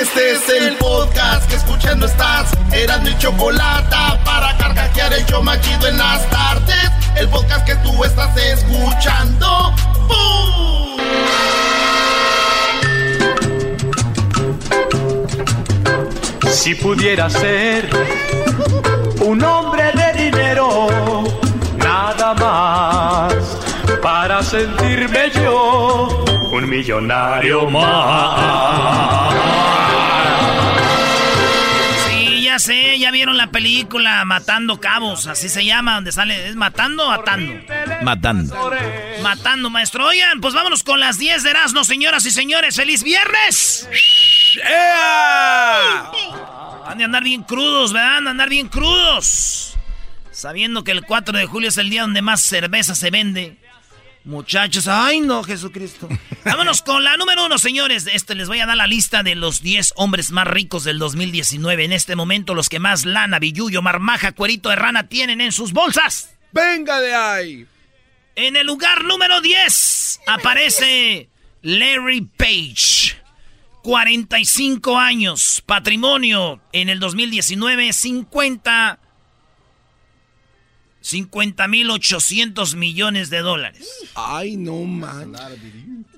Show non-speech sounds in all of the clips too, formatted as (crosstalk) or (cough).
Este es el podcast que escuchando estás. Eran mi chocolate para carcajear el yo machido en las tardes. El podcast que tú estás escuchando. ¡Bum! Si pudiera ser un hombre de dinero, nada más para sentirme yo un millonario más. Ya sé, ya vieron la película Matando Cabos, así se llama, donde sale, ¿es Matando o Atando? Matando. Matando, maestro. Oigan, pues vámonos con las 10 de Erasmo, señoras y señores. ¡Feliz viernes! Han de andar bien crudos, ¿verdad? Han de andar bien crudos. Sabiendo que el 4 de julio es el día donde más cerveza se vende. Muchachos, ay no, Jesucristo. (laughs) Vámonos con la número uno, señores. Este les voy a dar la lista de los 10 hombres más ricos del 2019. En este momento, los que más lana, billullo, marmaja, cuerito de rana tienen en sus bolsas. ¡Venga de ahí! En el lugar número 10 aparece Larry Page. 45 años, patrimonio en el 2019, 50 50 mil 800 millones de dólares. Ay, no man.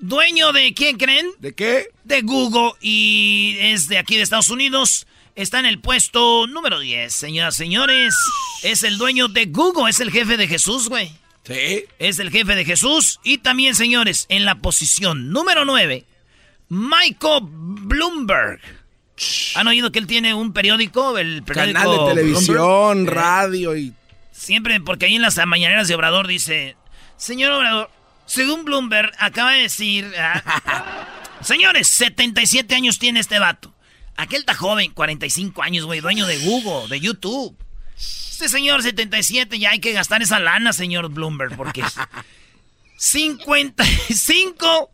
Dueño de quién creen? ¿De qué? De Google y es de aquí de Estados Unidos. Está en el puesto número 10, señoras y señores. Es el dueño de Google, es el jefe de Jesús, güey. Sí. Es el jefe de Jesús. Y también, señores, en la posición número 9, Michael Bloomberg. ¿Han oído que él tiene un periódico? El periódico Canal de televisión, Bloomberg? radio y... Siempre, porque ahí en las mañaneras de Obrador dice, señor Obrador, según Bloomberg acaba de decir, ah, (laughs) señores, 77 años tiene este vato. Aquel está joven, 45 años, güey, dueño de Google, de YouTube. Este señor 77 ya hay que gastar esa lana, señor Bloomberg, porque 55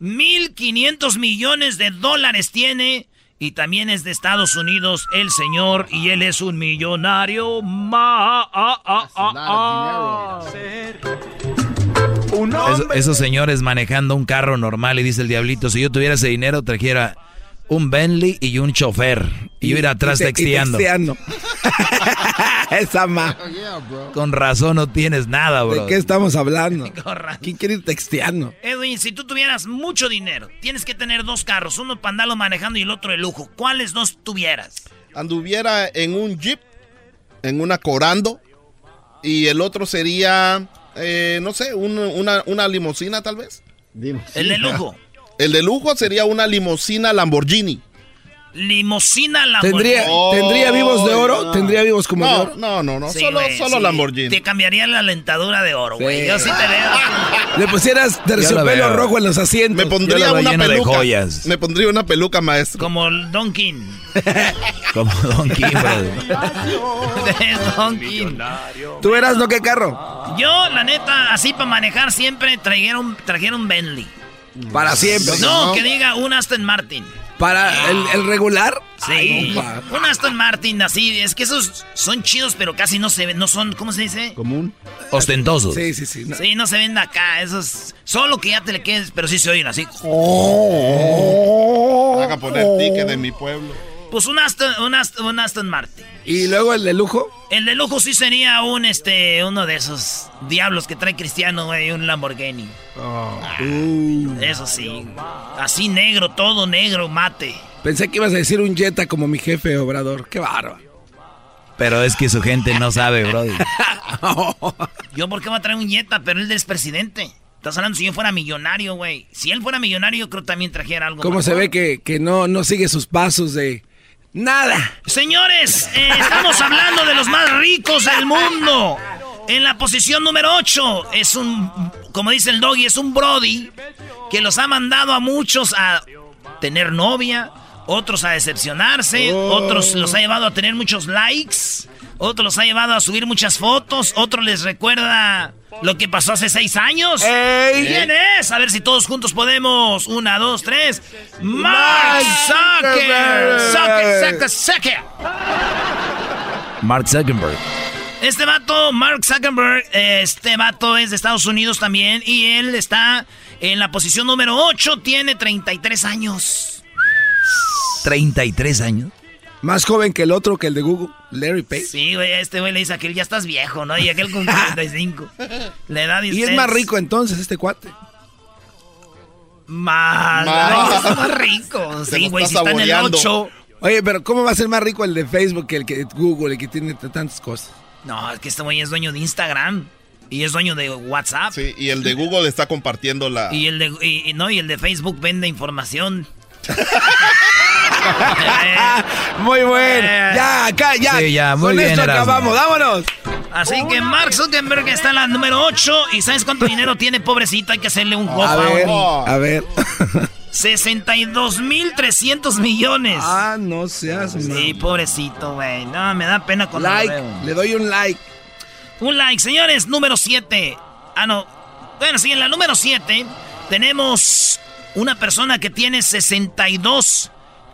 mil 500 millones de dólares tiene y también es de Estados Unidos el señor y él es un millonario más. Un Es- hombre esos señores manejando un carro normal y dice el diablito, si yo tuviera ese dinero trajera un Bentley y un chofer y yo ir atrás y te- y texteando. (laughs) (laughs) Esa ma. Con razón no tienes nada, bro. ¿De qué estamos hablando? (laughs) Corra. ¿Quién quiere ir texteando? Edwin, si tú tuvieras mucho dinero, tienes que tener dos carros, uno para andarlo manejando y el otro de lujo. ¿Cuáles dos tuvieras? Anduviera en un Jeep, en una Corando, y el otro sería, eh, no sé, un- una, una limusina tal vez. El de lujo. El de lujo sería una limusina Lamborghini. Limosina la ¿Tendría, Oh, ¿tendría vivos de oro? no. ¿Tendría vivos como de No, oro? no, no, no, Sí, solo, güey, solo sí. Lamborghini. Te cambiaría la lentadura de oro, güey. Sí. Yo sí te veo. Le pusieras terciopelo rojo en los asientos. Me Yo pondría lo veo una lleno de peluca. joyas. Me pondría una peluca, maestro. Como el Don King. (laughs) Como Don King, (laughs) Don King. ¿Tú eras no qué carro? Yo, la neta, así para manejar siempre trajera un Bentley. Para siempre. No, que diga un Aston Martin. Para el, el regular. Sí, Ay, un Aston Martin así, es que esos son chidos, pero casi no se ven, no son, ¿cómo se dice? Común. Ostentosos. Sí, sí, sí. no. Sí, no se ven acá, esos, solo que ya te le quedes, pero sí se oyen así. Haga poner ticket de mi pueblo. Pues un Aston, un Aston, un Aston Martin. Y luego el de lujo. El de lujo sí sería un, este, uno de esos diablos que trae Cristiano, güey, un Lamborghini. Uh, Eso sí, así negro, todo negro, mate. pensé que ibas a decir un Jetta como mi jefe Obrador. Qué bárbaro. Pero es que su gente no sabe, bro. (laughs) Yo, ¿por qué voy a traer un Jetta? Pero él es presidente. Estás hablando si yo fuera millonario, güey. Si él fuera millonario, yo creo que también trajera algo. ¿Cómo se ve que, que no, no sigue sus pasos de nada? Señores, eh, estamos hablando de los más ricos del mundo. En la posición número 8 es un, como dice el doggy, es un Brody que los ha mandado a muchos a tener novia, otros a decepcionarse, otros los ha llevado a tener muchos likes, otros los ha llevado a subir muchas fotos, otros les recuerda lo que pasó hace seis años. ¡Ey! ¿Quién es? A ver si todos juntos podemos. Una, dos, tres. Mark Zuckerberg. Zucker, Zucker, Zucker. Mark Zuckerberg. Este vato, Mark Zuckerberg, este vato es de Estados Unidos también y él está en la posición número 8, tiene 33 años. 33 años. Más joven que el otro, que el de Google, Larry Page. Sí, güey, este güey le dice a aquel, ya estás viejo, ¿no? Y aquel con (laughs) 45. La edad Y es más rico entonces este cuate. Más, más. es más rico. Sí, güey, si está en el 8. Oye, pero ¿cómo va a ser más rico el de Facebook que el que Google, el que tiene tantas cosas? No, es que este güey es dueño de Instagram. Y es dueño de WhatsApp. Sí, y el de Google está compartiendo la. Y el de, y, no, y el de Facebook vende información. (laughs) (laughs) muy bueno. Ya, acá, ya. Sí, ya, muy Con bien, esto acabamos, vámonos. Así que Mark Zuckerberg está en la número 8. ¿Y sabes cuánto dinero tiene, pobrecito? Hay que hacerle un A ver, a ver. 62 (laughs) mil 300 millones. Ah, no seas Sí, pobrecito, güey. No, me da pena con Like, le doy un like. Un like, señores, número 7. Ah, no. Bueno, sí, en la número 7 tenemos una persona que tiene 62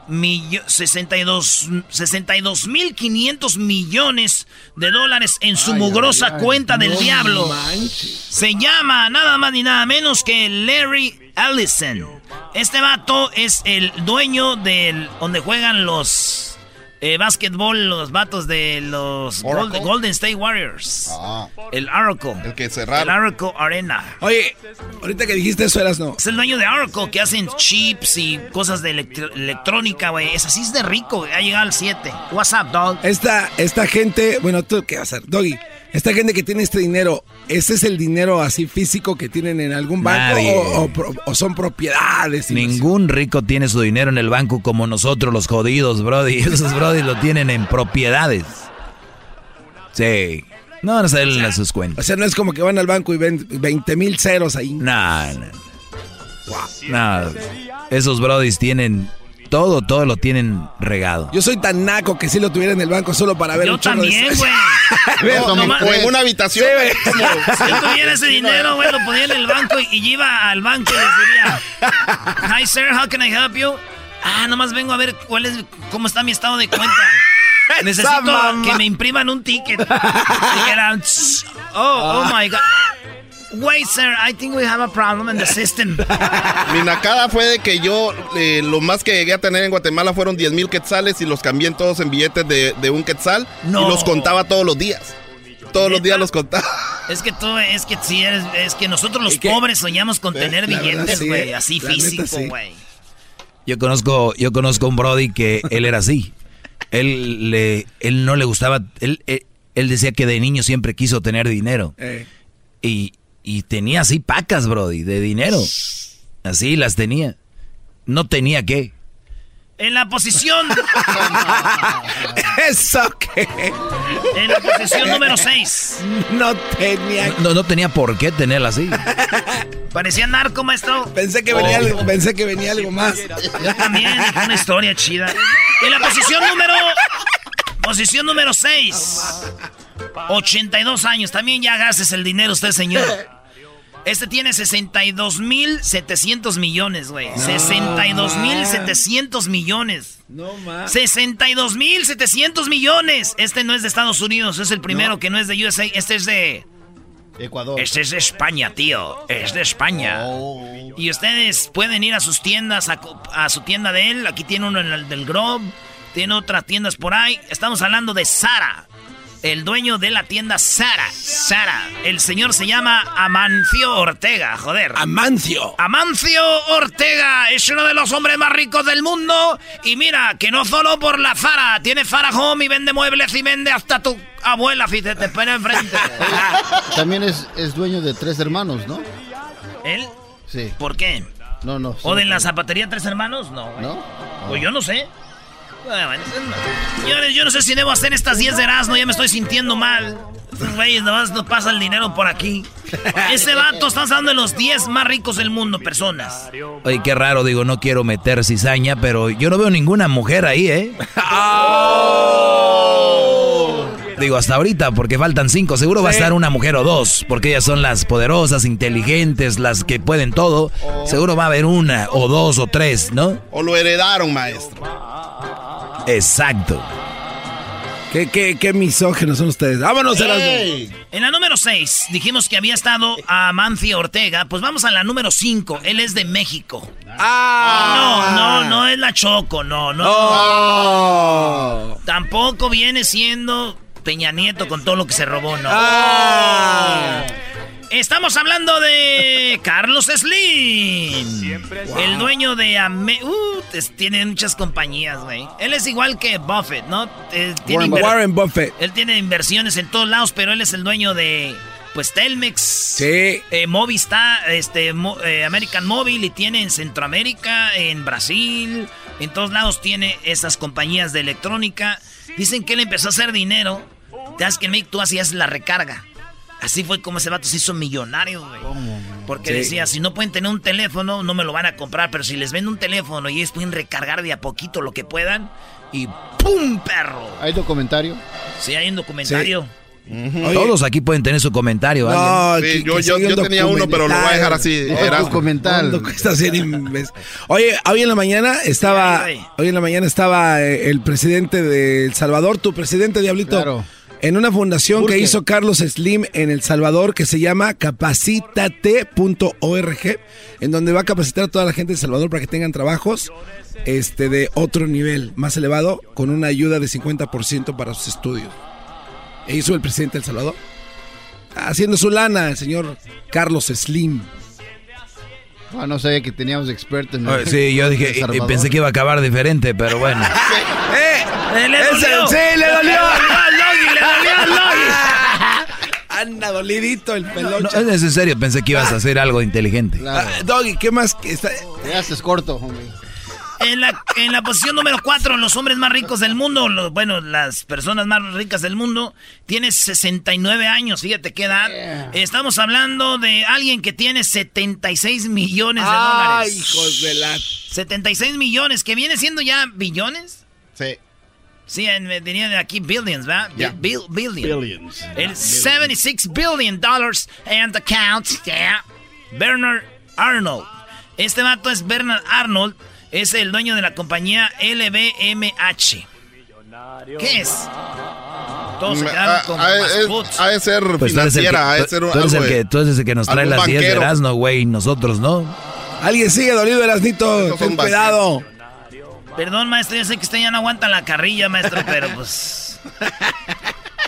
62 mil 500 millones de dólares en su mugrosa cuenta del diablo. Se llama nada más ni nada menos que Larry Ellison. Este vato es el dueño del donde juegan los eh, básquetbol, los vatos de los Golden, State Warriors. Ah. El Oracle. El que cerraron. El Oracle Arena. Oye, ahorita que dijiste eso eras no. Es el dueño de Oracle que hacen chips y cosas de electrónica, güey. Es así es de rico, Ha llegado al 7. What's up, dog? Esta, esta gente, bueno, tú qué vas a hacer, Doggy. Esta gente que tiene este dinero, ¿ese es el dinero así físico que tienen en algún banco o, son propiedades? Ningún rico tiene su dinero en el banco como nosotros los jodidos, Brody. (laughs) Esos Brody lo tienen en propiedades. Sí. No van a salir sus cuentas. O sea, no es como que van al banco y ven 20 mil ceros ahí. No, no. No. Esos Brodis tienen todo, todo lo tienen regado. Yo soy tan naco que si lo tuviera en el banco solo para ver Yo también, (laughs) güey. en una habitación. si yo tuviera ese dinero, güey, lo ponía en el banco y, iba al banco y les diría, Hi, sir, how can I help you? Ah, nomás vengo a ver cuál es, cómo está mi estado de cuenta. (laughs) Necesito que me impriman un ticket. oh, oh my God. Wait, sir, I think we have a problem in the system. (laughs) Mi nacada fue de que yo eh, lo más que llegué a tener en Guatemala fueron 10 mil quetzales y los cambié todos en billetes de, un quetzal y los contaba todos los días. Todos los días los contaba. (laughs) Es que tú, es que sí, eres, es que nosotros los pobres soñamos con tener billetes, güey, así físico, güey. Yo conozco, yo conozco un Brody que él era así. Él le, él no le gustaba, él, él, decía que de niño siempre quiso tener dinero. Eh. Y, y tenía así pacas, Brody, de dinero. Así las tenía. No tenía qué. En la posición. (laughs) ¿Eso qué? En la posición número 6. No tenía. No, no tenía por qué tenerla así. Parecía narco, maestro. Pensé que, venía, algo, pensé que venía algo más. Yo también, una historia chida. En la posición número. Posición número 6. 82 años. También ya gastes el dinero usted, señor. (laughs) Este tiene 62 mil 700 millones, güey. 62 mil 700 millones. No más. 62 mil 700 millones. Este no es de Estados Unidos, es el primero que no es de USA. Este es de... Ecuador. Este es de España, tío. Es de España. Oh. Y ustedes pueden ir a sus tiendas, a, su tienda de él. Aquí tiene uno en el del Grove. Tiene otras tiendas por ahí. Estamos hablando de Sara el dueño de la tienda Sara. Sara. El señor se llama Amancio Ortega, joder. Amancio. Amancio Ortega es uno de los hombres más ricos del mundo. Y mira, que no solo por la Zara, tiene Zara Home y vende muebles y vende hasta tu abuela, fíjate, te espera enfrente. (laughs) También es, es dueño de tres hermanos, ¿no? ¿Él? Sí. ¿Por qué? No, no. ¿O de la zapatería Tres Hermanos? No. ¿No? Pues yo no sé. Señores, yo no sé si debo hacer estas 10 de Erasmo, ya me estoy sintiendo mal. Güeyes nomás no pasa el dinero por aquí. Ese vato está hablando de los 10 más ricos del mundo, personas. Oye, qué raro, digo, no quiero meter cizaña, pero yo no veo ninguna mujer ahí, ¿eh? Oh. (laughs) Digo, hasta ahorita, porque faltan cinco. Seguro va a estar una mujer o dos, porque ellas son las poderosas, inteligentes, las que pueden todo. Seguro va a haber una o dos o tres, ¿no? O lo heredaron, maestro. Exacto. Qué, qué, qué misógenos son ustedes. Vámonos, hey. En la número 6 dijimos que había estado a Mancio Ortega. Pues vamos a la número 5. Él es de México. Ah. No, no, no es la Choco, no, no. Oh. Tampoco viene siendo Peña Nieto con todo lo que se robó, no. Ah. Estamos hablando de Carlos Slim. El dueño de uh, tiene muchas compañías, güey. Él es igual que Buffett, ¿no? tiene Warren, Buffett. Él tiene inversiones en todos lados, pero él es el dueño de pues Telmex, sí. eh, Movistar, este, eh, American Mobile y tiene en Centroamérica, en Brasil, en todos lados tiene esas compañías de electrónica. Dicen que él empezó a hacer dinero. Te das que tú hacías la recarga. Así fue como ese vato se hizo millonario, güey. Porque decía, si no pueden tener un teléfono, no me lo van a comprar. Pero si les venden un teléfono y ellos pueden recargar de a poquito lo que puedan, y ¡pum, perro! ¿Hay documentario? Sí, hay un documentario. Todos aquí pueden tener su comentario. No, yo, yo, tenía uno, pero lo voy a dejar así. Era documental. Oye, hoy en la mañana estaba, hoy en la mañana estaba eh, el presidente de El Salvador, tu presidente Diablito. Claro en una fundación que hizo Carlos Slim en El Salvador que se llama capacitate.org, en donde va a capacitar a toda la gente de El Salvador para que tengan trabajos este, de otro nivel, más elevado, con una ayuda de 50% para sus estudios. E hizo el presidente de El Salvador. Haciendo su lana, el señor Carlos Slim. Ah, no sabía que teníamos expertos en Sí, yo dije, y, pensé que iba a acabar diferente, pero bueno. (laughs) ¡Eh! ¡Le dolió! ¡Sí, le dolió! (laughs) ¡Le dolió Anda dolidito el pelón. No, es en serio, pensé que ibas a hacer algo inteligente. Ah, Doggy, ¿qué más? Está... Ya haces corto, hombre. En la, en la posición número 4, los hombres más ricos del mundo, bueno, las personas más ricas del mundo, tiene 69 años, fíjate qué edad. Estamos hablando de alguien que tiene 76 millones de dólares. Ay, hijos de la... 76 millones, que viene siendo ya billones. Sí. Sí, venía de aquí billions, ¿verdad? billions. Billions. El 76 billion dollars and account. Yeah. Bernard Arnold. Este vato es Bernard Arnold es el dueño de la compañía LVMH. ¿Qué es? Todos se quedaron mm, con Ha de ser pues financiera, ha de ser tú, eres el que, tú eres el que nos trae las 10 de Erasmo, güey, nosotros no. Alguien sigue dolido Erasnito, ten cuidado. Perdón, maestro, yo sé que usted ya no aguanta la carrilla, maestro, pero pues...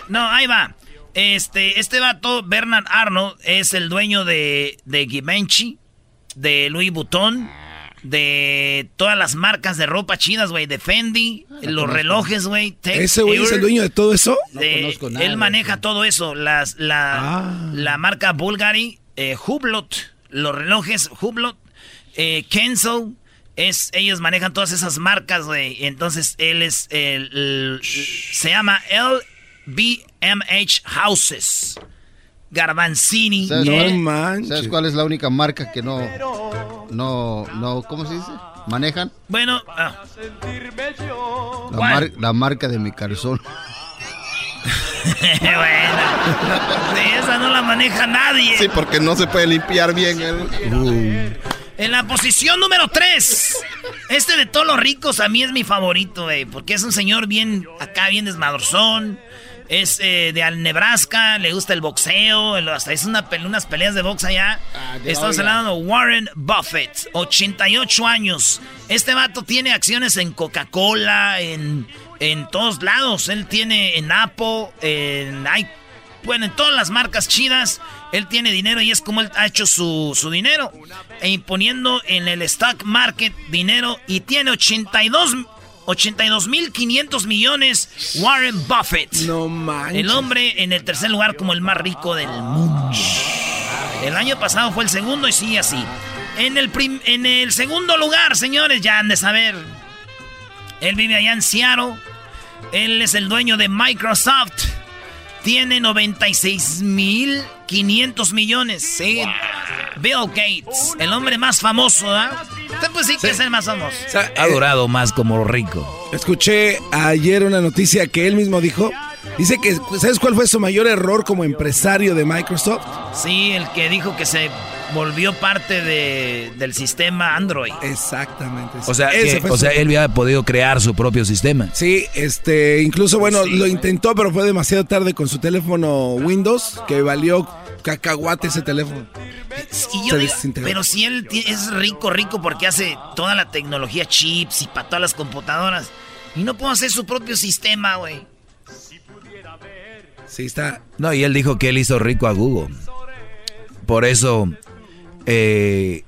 No, ahí va. Este, este vato, Bernard Arnold, es el dueño de, de Givenchy, de Louis Vuitton de todas las marcas de ropa chinas, güey, de Fendi, ah, los relojes, güey. ¿Ese güey es el dueño de todo eso? él maneja todo eso, las, la, ah. la marca Bulgari, eh, Hublot, los relojes Hublot, eh, Kenzo, es, ellos manejan todas esas marcas, güey. Entonces él es, el, se llama LBMH Houses. Garbanzini. ¿Sabes, no ¿Sabes cuál es la única marca que no, no, no, ¿cómo se dice? ¿Manejan? Bueno, ah. la, marca de mi calzón. (laughs) bueno, esa no la maneja nadie. Sí, porque no se puede limpiar bien el... Uh. En la posición número 3. Este de todos los ricos a mí es mi favorito, güey. Porque es un señor bien, acá bien desmadrozón es eh, de Nebraska, le gusta el boxeo, hasta es una unas peleas de box allá. Ah, Estamos hablando de Warren Buffett, 88 años. Este vato tiene acciones en Coca-Cola, en, en todos lados. Él tiene en Apple, en bueno, en todas las marcas chidas. Él tiene dinero y es como él ha hecho su, su dinero. E imponiendo en el stock market dinero y tiene 82 82.500 millones Warren Buffett. No manches. El hombre en el tercer lugar como el más rico del mundo. El año pasado fue el segundo y sigue así. En el, en el segundo lugar, señores, ya han de saber. Él vive allá en Seattle. Él es el dueño de Microsoft. Tiene 96.500 millones. Sí. Bill Gates, el hombre más famoso, ¿ah? Pues sí, que es el más famoso. ha durado más como rico. Escuché ayer una noticia que él mismo dijo Dice que, ¿sabes cuál fue su mayor error como empresario de Microsoft? Sí, el que dijo que se volvió parte de, del sistema Android. Exactamente. O sea, o sea, él había podido crear su propio sistema. Sí, este, incluso, bueno, lo intentó, pero fue demasiado tarde con su teléfono Windows, que valió cacahuate ese teléfono. pero si él es rico, rico porque hace toda la tecnología chips y para todas las computadoras. Y no puedo hacer su propio sistema, güey. Sí, está. No, y él dijo que él hizo rico a Google. Por eso, eh,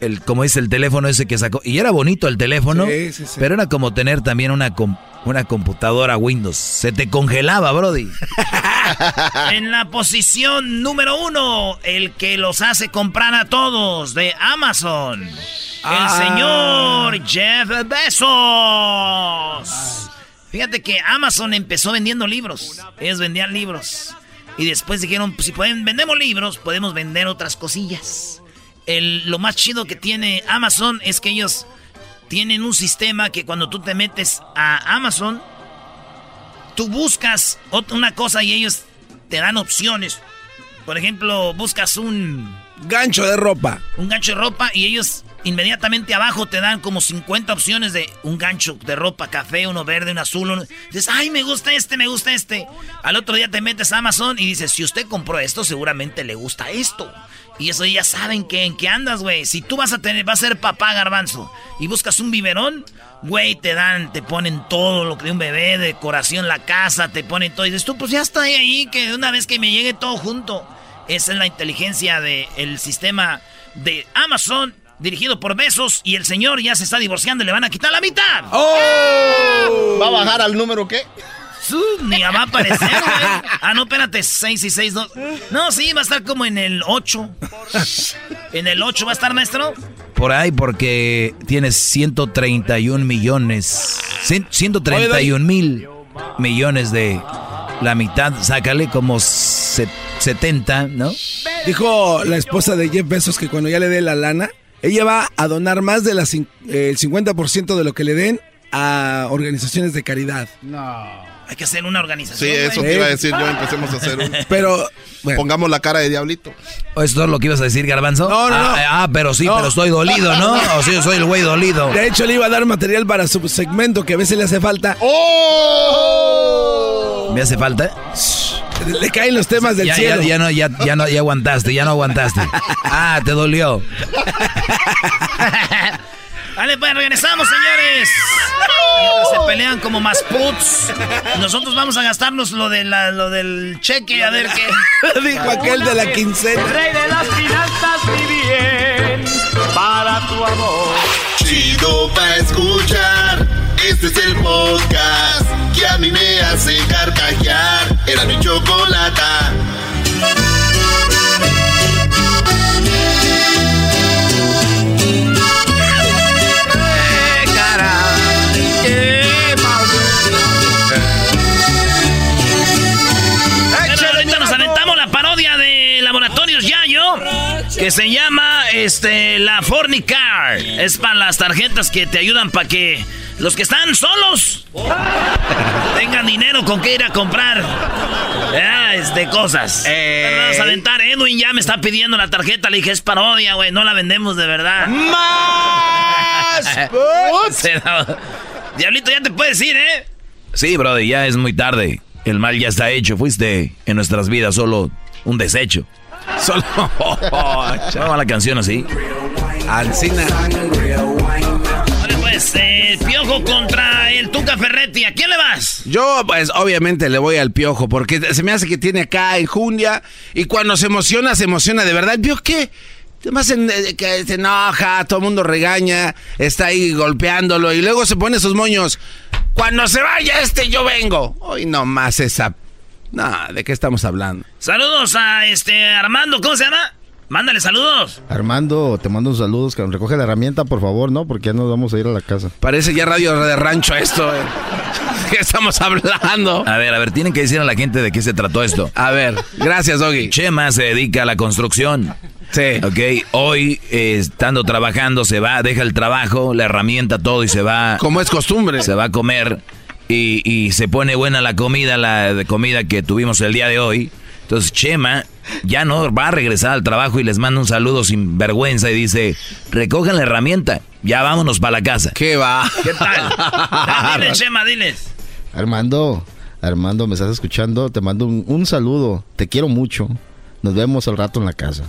el, como dice el teléfono ese que sacó. Y era bonito el teléfono, pero era como tener también una, una computadora Windows. Se te congelaba, Brody. (laughs) en la posición número uno, el que los hace comprar a todos de Amazon. El ah. señor Jeff Bezos. Fíjate que Amazon empezó vendiendo libros. Ellos vendían libros. Y después dijeron, pues, si pueden, vendemos libros, podemos vender otras cosillas. El, lo más chido que tiene Amazon es que ellos tienen un sistema que cuando tú te metes a Amazon, tú buscas una cosa y ellos te dan opciones. Por ejemplo, buscas un... Gancho de ropa. Un gancho de ropa y ellos inmediatamente abajo te dan como 50 opciones de un gancho de ropa, café, uno verde, un azul. Uno... Dices, ay, me gusta este, me gusta este. Al otro día te metes a Amazon y dices, si usted compró esto, seguramente le gusta esto. Y eso ya saben que en qué andas, güey. Si tú vas a tener, vas a ser papá garbanzo y buscas un biberón, güey, te dan, te ponen todo lo que de un bebé, decoración, la casa, te ponen todo. Y dices, tú, pues ya está ahí, que una vez que me llegue todo junto. Esa es la inteligencia del sistema de Amazon dirigido por Besos y el señor ya se está divorciando y le van a quitar la mitad. ¡Oh! ¿Va a bajar al número qué? ni va a aparecer, (laughs) güey. Ah, no, espérate, 6 y 6, no. No, sí, va a estar como en el 8. (laughs) ¿En el 8 va a estar, maestro? Por ahí, porque tienes 131 millones. 131 mil millones de la mitad. Sácale como 70, ¿no? Dijo la esposa de Jeff Bezos que cuando ya le dé la lana, ella va a donar más del 50% de lo que le den a organizaciones de caridad. No. Hay que hacer una organización. Sí, eso te iba a decir yo. Empecemos a hacer un. (laughs) Pero. Pongamos la cara de diablito. ¿Eso es lo que ibas a decir, Garbanzo? No, no, ah, no. Ah, pero sí, pero estoy dolido, ¿no? O sí, soy el güey dolido. De hecho, le iba a dar material para su segmento que a veces le hace falta. ¡Oh! ¿Me hace falta? (laughs) Le caen los temas del cielo. Ya, ya, no, ya, ya, no, ya aguantaste, ya no aguantaste. Ah, te dolió. (laughs) Vale, pues regresamos, señores. se pelean como más puts. Nosotros vamos a gastarnos lo, de la, lo del cheque, a ver qué. (laughs) Dijo aquel de la quincena. rey de las finanzas, mi bien, para tu amor. Chido pa' escuchar. Este es el podcast que a mí me hace carcajear. Era mi chocolata. que se llama este la Fornicar. Es para las tarjetas que te ayudan para que los que están solos tengan dinero con que ir a comprar ah, este, cosas. Vamos a aventar. Edwin ya me está pidiendo la tarjeta. Le dije, es parodia, güey. No la vendemos de verdad. ¡Más! (laughs) Diablito, ya te puedes ir, ¿eh? Sí, brother, ya es muy tarde. El mal ya está hecho. Fuiste en nuestras vidas solo un desecho. Solo. (laughs) Oh, la canción así. Alcina. Pues, eh, Piojo contra el Tuca Ferretti. ¿A quién le vas? Yo, pues, obviamente le voy al Piojo, porque se me hace que tiene acá enjundia. Y cuando se emociona, se emociona de verdad. ¿El Piojo qué? Además, eh, que se enoja, todo el mundo regaña, está ahí golpeándolo y luego se pone sus moños. Cuando se vaya este, yo vengo. Hoy nomás esa no, ¿de qué estamos hablando? Saludos a este Armando, ¿cómo se llama? Mándale saludos. Armando, te mando saludos. Recoge la herramienta, por favor, ¿no? Porque ya nos vamos a ir a la casa. Parece ya radio de rancho esto. ¿eh? (laughs) ¿Qué estamos hablando? A ver, a ver, tienen que decir a la gente de qué se trató esto. A ver, gracias, Doggy. Chema se dedica a la construcción. Sí. Ok, hoy eh, estando trabajando se va, deja el trabajo, la herramienta, todo y se va. Como es costumbre. Se va a comer y, se pone buena la comida, la de comida que tuvimos el día de hoy. Entonces Chema ya no va a regresar al trabajo y les manda un saludo sin vergüenza y dice, recojan la herramienta, ya vámonos para la casa. ¿Qué va? ¿Qué tal? (laughs) diles, Chema, diles. Armando, Armando, ¿me estás escuchando? Te mando un, un saludo, te quiero mucho. Nos vemos al rato en la casa.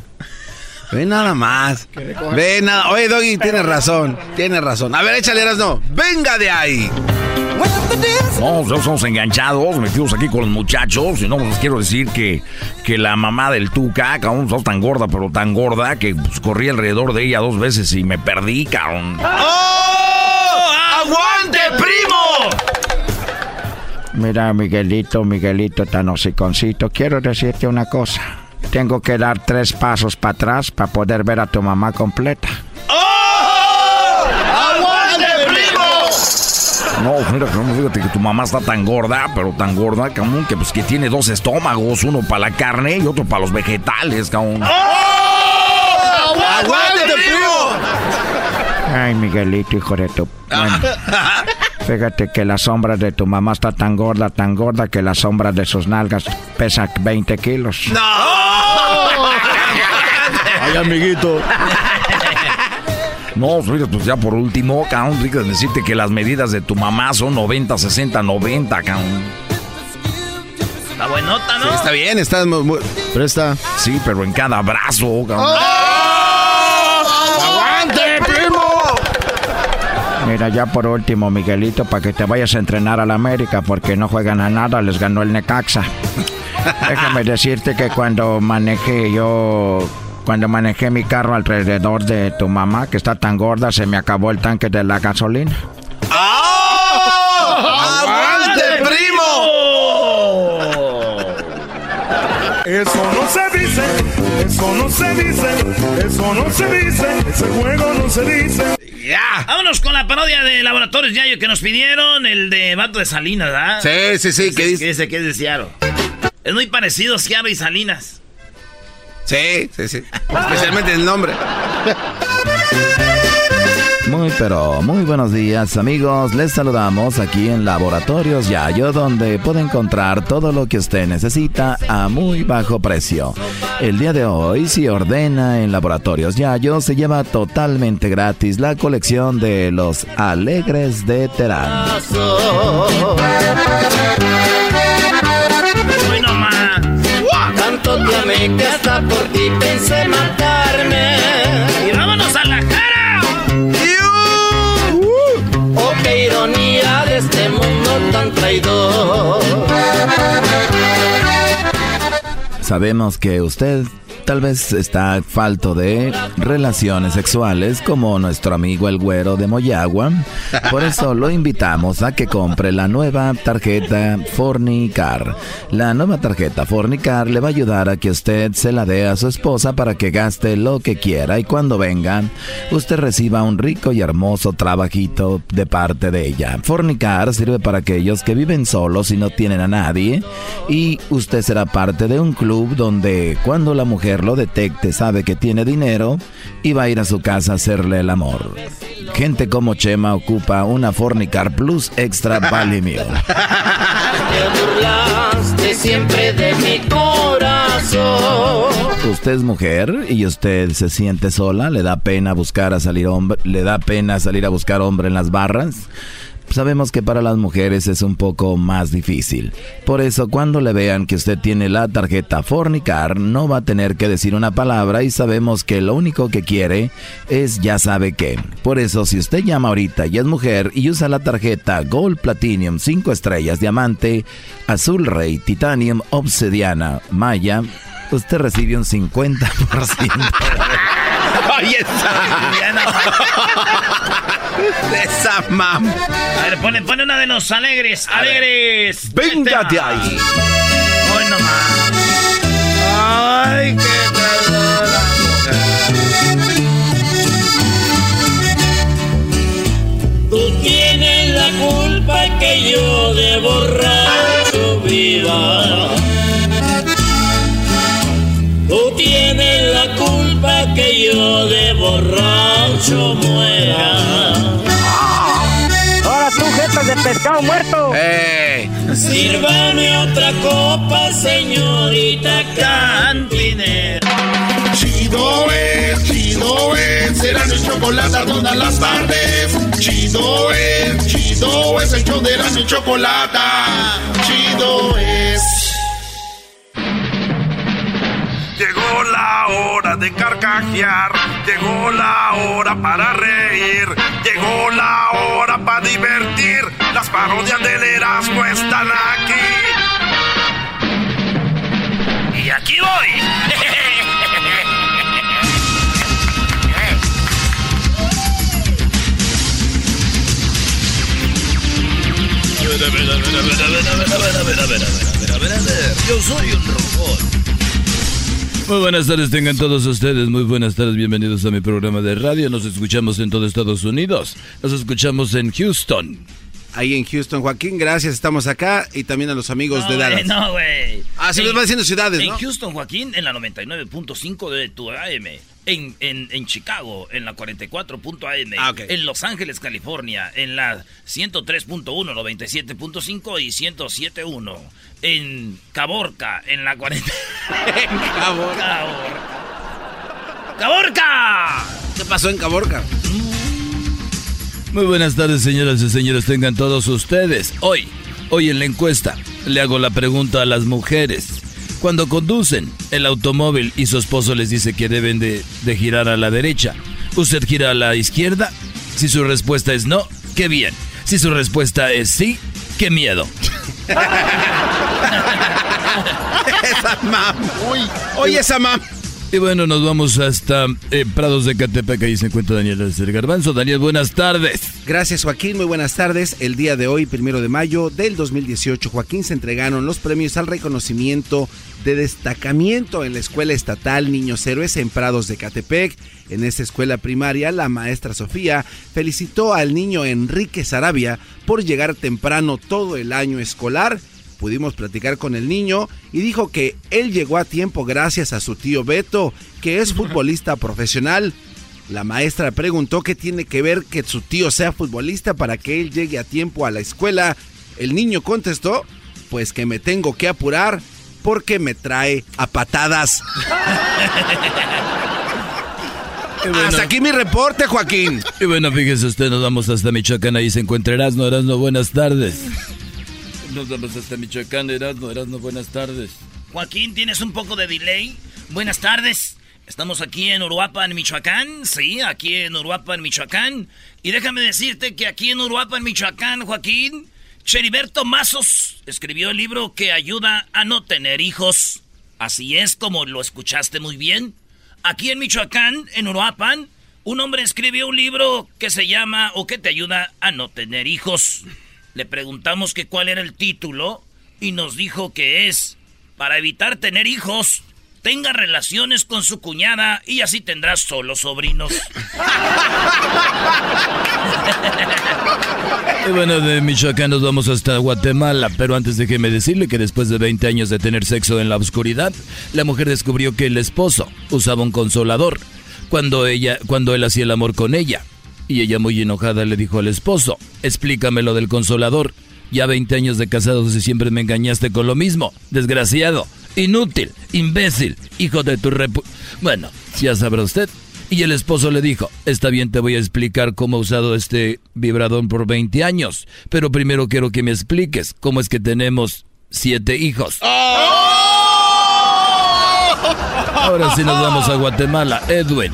Ve nada más. Ve nada. Oye, Doggy, tienes razón. Tienes razón. A ver, échale, no. Venga de ahí. No, ya estamos enganchados, metidos aquí con los muchachos. Y no, les quiero decir que, que la mamá del Tuca, cabrón, está tan gorda, pero tan gorda que pues, corrí alrededor de ella dos veces y me perdí, cabrón. ¡Oh! ¡Aguante, primo! Mira, Miguelito, Miguelito tan hociconcito, quiero decirte una cosa. Tengo que dar tres pasos para atrás para poder ver a tu mamá completa. ¡Oh! ¡Aguante, primo! No, mira, fíjate que tu mamá está tan gorda, pero tan gorda, cabrón, que pues que tiene dos estómagos, uno para la carne y otro para los vegetales, cabrón. ¡Oh! ¡Aguante, primo! Ay, Miguelito, hijo de tu... Fíjate que la sombra de tu mamá está tan gorda, tan gorda que la sombra de sus nalgas pesa 20 kilos. ¡No! Ay, amiguito. No, pues ya por último, cabrón, decirte que las medidas de tu mamá son 90, 60, 90, cabrón. Está buenota, ¿no? Sí, está bien, está muy, Presta. Sí, pero en cada brazo, cabrón. ¡Oh! ¡Aguante, primo! Mira, ya por último, Miguelito, para que te vayas a entrenar a la América, porque no juegan a nada, les ganó el Necaxa. (laughs) Déjame decirte que cuando manejé yo, cuando manejé mi carro alrededor de tu mamá, que está tan gorda, se me acabó el tanque de la gasolina. ¡Oh! ¡Aguante, primo! Eso no se dice, eso no se dice, eso no se dice, ese juego no se dice. ¡Ya! Vámonos con la parodia de Laboratorios Yayo que nos pidieron, el de Vato de Salinas, ¿verdad? Sí, sí, sí. ¿Qué dice? dice que es de Seattle. Es muy parecido Seattle y Salinas. Sí, sí, sí. Especialmente el nombre. Muy pero muy buenos días amigos, les saludamos aquí en Laboratorios Yayo donde puede encontrar todo lo que usted necesita a muy bajo precio. El día de hoy si ordena en Laboratorios Yayo se lleva totalmente gratis la colección de los Alegres de Terán. Tanto te amé que hasta por ti pensé matarme. Y vámonos a la cara. Oh, qué ironía de este mundo tan traidor. Sabemos que usted Tal vez está falto de relaciones sexuales como nuestro amigo el güero de Moyagua. Por eso lo invitamos a que compre la nueva tarjeta Fornicar. La nueva tarjeta Fornicar le va a ayudar a que usted se la dé a su esposa para que gaste lo que quiera y cuando venga usted reciba un rico y hermoso trabajito de parte de ella. Fornicar sirve para aquellos que viven solos y no tienen a nadie y usted será parte de un club donde cuando la mujer lo detecte, sabe que tiene dinero y va a ir a su casa a hacerle el amor. Gente como Chema ocupa una Fornicar Plus Extra (laughs) Valley siempre de mi corazón. Usted es mujer y usted se siente sola, le da pena buscar a salir hombre, le da pena salir a buscar hombre en las barras sabemos que para las mujeres es un poco más difícil. Por eso cuando le vean que usted tiene la tarjeta Fornicar, no va a tener que decir una palabra y sabemos que lo único que quiere es ya sabe qué. Por eso si usted llama ahorita y es mujer y usa la tarjeta Gold Platinum 5 estrellas diamante, azul rey, titanium, obsidiana, maya, usted recibe un 50%. (laughs) Ahí está. Esa mam. A ver, pone, pone una de los alegres. alegres. Venga de ahí. Hoy nomás. Ay, qué Tú tienes la culpa que yo de borrar tu vida. Tú tienes la culpa que yo de borracho muera. Ahora tú, ¡Órale de pescado muerto! ¡Eh! Sírvame otra copa, señorita cantinera. Chido es, chido es, será mi chocolate todas las tardes. Chido es, chido es, el show de la mi chocolate. Chido es. Llegó la hora de carcajear, llegó la hora para reír, llegó la hora para divertir. Las parodias del Erasmo están aquí. Y aquí voy. Yo soy un robot. Muy buenas tardes, tengan todos ustedes. Muy buenas tardes, bienvenidos a mi programa de radio. Nos escuchamos en todo Estados Unidos. Nos escuchamos en Houston. Ahí en Houston, Joaquín, gracias, estamos acá. Y también a los amigos de Dallas. No, güey. Ah, sí, les va diciendo ciudades, En ¿no? Houston, Joaquín, en la 99.5 de tu AM. En, en, en Chicago, en la 44.am. Ah, ok. En Los Ángeles, California, en la 103.1, 97.5 y 107.1. En Caborca, en la 40. Caborca. ¡Caborca! ¿Qué pasó en Caborca? Muy buenas tardes, señoras y señores, tengan todos ustedes. Hoy, hoy en la encuesta, le hago la pregunta a las mujeres. Cuando conducen el automóvil y su esposo les dice que deben de, girar a la derecha, ¿usted gira a la izquierda? Si su respuesta es no, qué bien. Si su respuesta es sí, qué miedo. (laughs) esa mam. Uy, oye, esa mam. Y bueno, nos vamos hasta eh, Prados de Catepec, ahí se encuentra Daniel del Garbanzo. Daniel, buenas tardes. Gracias, Joaquín. Muy buenas tardes. El día de hoy, primero de mayo del 2018, Joaquín se entregaron los premios al reconocimiento de destacamiento en la Escuela Estatal Niños Héroes en Prados de Catepec. En esta escuela primaria, la maestra Sofía felicitó al niño Enrique Sarabia por llegar temprano todo el año escolar. Pudimos platicar con el niño y dijo que él llegó a tiempo gracias a su tío Beto, que es futbolista profesional. La maestra preguntó qué tiene que ver que su tío sea futbolista para que él llegue a tiempo a la escuela. El niño contestó, pues que me tengo que apurar porque me trae a patadas. (laughs) Hasta aquí mi reporte, Joaquín. Y bueno, fíjese usted, nos vamos hasta Michoacán, ahí se encuentra Erasno. Erasno, buenas tardes. Nos vamos hasta Michoacán, Erasno, Erasno, buenas tardes. Joaquín, ¿tienes un poco de delay? Buenas tardes. Estamos aquí en Uruapan, Michoacán. Sí, aquí en Uruapan, Michoacán. Y déjame decirte que aquí en Uruapan, Michoacán, Joaquín, Cheriberto Mazos escribió el libro que ayuda a no tener hijos. Así es como lo escuchaste muy bien. Aquí en Michoacán, en Uruapan, un hombre escribió un libro que se llama o que te ayuda a no tener hijos. Le preguntamos que cuál era el título y nos dijo que es para evitar tener hijos. Tenga relaciones con su cuñada y así tendrás solo sobrinos. (laughs) Bueno, de Michoacán nos vamos hasta Guatemala, pero antes déjeme decirle que después de 20 años de tener sexo en la oscuridad, la mujer descubrió que el esposo usaba un consolador cuando ella, cuando él hacía el amor con ella. Y ella muy enojada le dijo al esposo, explícame lo del consolador. Ya 20 años de casados y siempre me engañaste con lo mismo. Desgraciado, inútil, imbécil, hijo de tu repu... Bueno, ya sabrá usted. Y el esposo le dijo, está bien, te voy a explicar cómo he usado este vibrador por 20 años, pero primero quiero que me expliques cómo es que tenemos siete hijos. Ahora sí nos vamos a Guatemala. Edwin.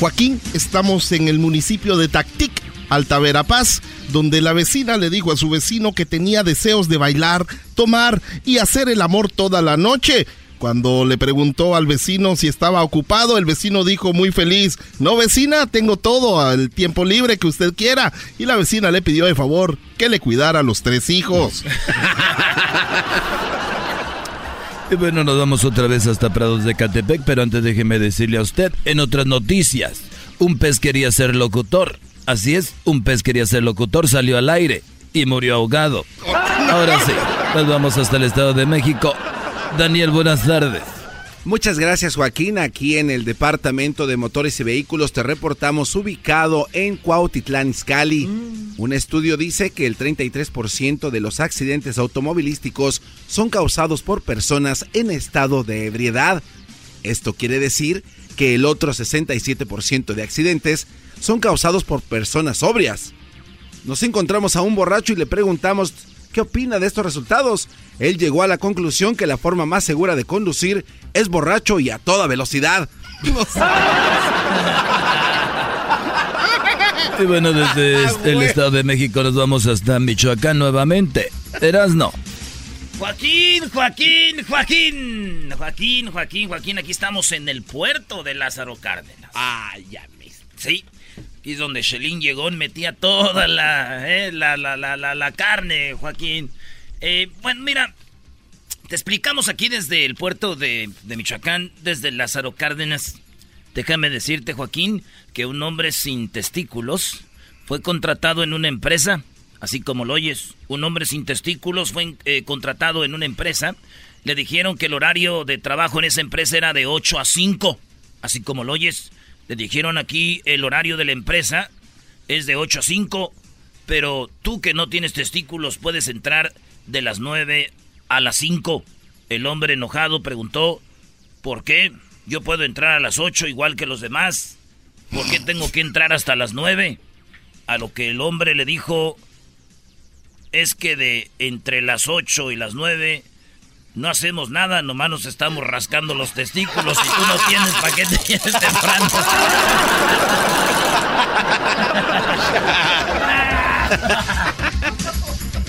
Joaquín, estamos en el municipio de Tactic, Alta Verapaz, donde la vecina le dijo a su vecino que tenía deseos de bailar, tomar y hacer el amor toda la noche. Cuando le preguntó al vecino si estaba ocupado, el vecino dijo muy feliz, no vecina, tengo todo el tiempo libre que usted quiera. Y la vecina le pidió de favor que le cuidara a los tres hijos. (laughs) Y bueno, nos vamos otra vez hasta Prados de Catepec, pero antes déjeme decirle a usted, en otras noticias, un pez quería ser locutor. Así es, un pez quería ser locutor, salió al aire y murió ahogado. Ahora sí, nos vamos hasta el Estado de México. Daniel, buenas tardes. Muchas gracias Joaquín. Aquí en el Departamento de Motores y Vehículos te reportamos ubicado en Cuautitlán, Izcalli. Mm. Un estudio dice que el 33% de los accidentes automovilísticos son causados por personas en estado de ebriedad. Esto quiere decir que el otro 67% de accidentes son causados por personas sobrias. Nos encontramos a un borracho y le preguntamos qué opina de estos resultados. Él llegó a la conclusión que la forma más segura de conducir es borracho y a toda velocidad. y bueno, desde ah, el Estado de México nos vamos hasta Michoacán nuevamente. no? Joaquín, Joaquín, Joaquín. Joaquín, Joaquín, Joaquín. Aquí estamos en el puerto de Lázaro Cárdenas. Ah, ya mismo. Sí. Aquí es donde Shelin llegó metía toda la, eh, la, la, la, la, carne, Joaquín. Eh, bueno, mira, te explicamos aquí desde el puerto de, de Michoacán, desde Lázaro Cárdenas. Déjame decirte, Joaquín, que un hombre sin testículos fue contratado en una empresa así como lo oyes. Un hombre sin testículos fue eh, contratado en una empresa. Le dijeron que el horario de trabajo en esa empresa era de 8 a 5, así como lo oyes. Le dijeron aquí el horario de la empresa es de 8 a 5, pero tú que no tienes testículos puedes entrar de las 9 a las 5. El hombre enojado preguntó, ¿por qué? Yo puedo entrar a las 8 igual que los demás. ¿Por qué tengo que entrar hasta las 9? A lo que el hombre le dijo, es que de entre las 8 y las 9 no hacemos nada, nomás nos estamos rascando los testículos y tú no tienes para qué te tienes temprano.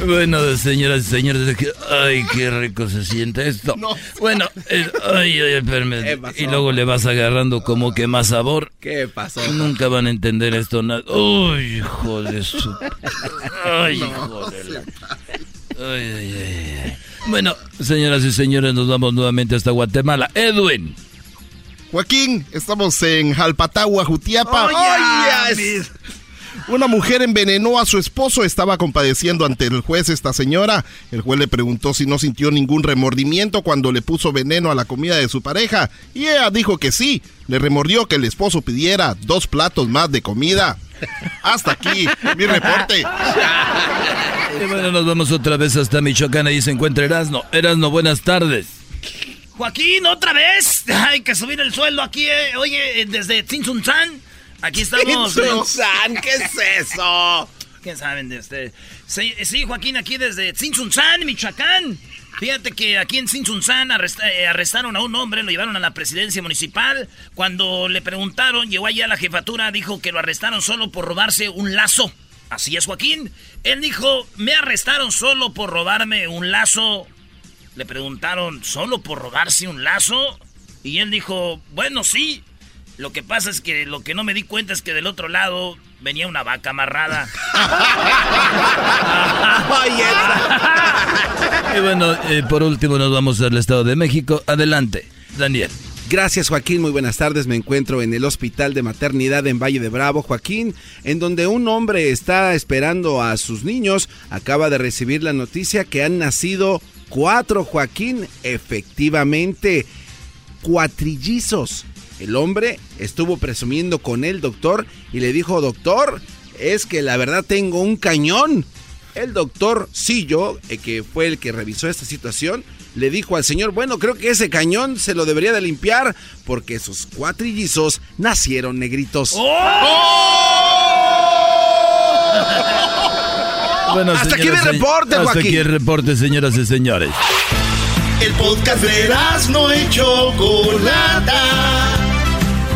Bueno, señoras y señores, ay, qué rico se siente esto. Bueno, ay, ay, espérame. Y luego le vas agarrando como que más sabor. ¿Qué pasó? Nunca van a entender esto. Uy, hijo de su... (laughs) Ay, hijo de Ay, ay, ay. Bueno, señoras y señores, nos vamos nuevamente hasta Guatemala. Edwin. Joaquín, estamos en Jalpatagua, Jutiapa. Oh, una mujer envenenó a su esposo, estaba compadeciendo ante el juez esta señora. El juez le preguntó si no sintió ningún remordimiento cuando le puso veneno a la comida de su pareja. Y ella dijo que sí. Le remordió que el esposo pidiera dos platos más de comida. Hasta aquí, mi reporte. Y bueno, nos vamos otra vez hasta Michoacán. Ahí se encuentra Erasno. Erasno, buenas tardes. Joaquín, otra vez. Hay que subir el sueldo aquí, eh. oye, desde Tzintzuntzán. Aquí estamos. ¿Qué es eso? ¿Qué saben de usted? Sí, Joaquín, aquí desde Tzintzuntzán, Michoacán. Fíjate que aquí en Tzintzuntzán eh, arrestaron a un hombre, lo llevaron a la presidencia municipal. Cuando le preguntaron, llegó allí a la jefatura, dijo que lo arrestaron solo por robarse un lazo. Así es, Joaquín. Él dijo, me arrestaron solo por robarme un lazo. Le preguntaron, ¿solo por robarse un lazo? Y él dijo, bueno, sí, lo que pasa es que lo que no me di cuenta es que del otro lado venía una vaca amarrada. (laughs) y bueno, eh, por último nos vamos al Estado de México. Adelante, Daniel. Gracias Joaquín, muy buenas tardes. Me encuentro en el Hospital de Maternidad en Valle de Bravo, Joaquín, en donde un hombre está esperando a sus niños. Acaba de recibir la noticia que han nacido cuatro, Joaquín, efectivamente, cuatrillizos. El hombre estuvo presumiendo con el doctor y le dijo, doctor, es que la verdad tengo un cañón. El doctor Sillo, eh, que fue el que revisó esta situación, le dijo al señor, bueno, creo que ese cañón se lo debería de limpiar porque sus cuatrillizos nacieron negritos. ¡Oh! (laughs) bueno, hasta aquí el reporte, Hasta aquí el reporte, señoras y señores. El podcast de no hecho Chocolata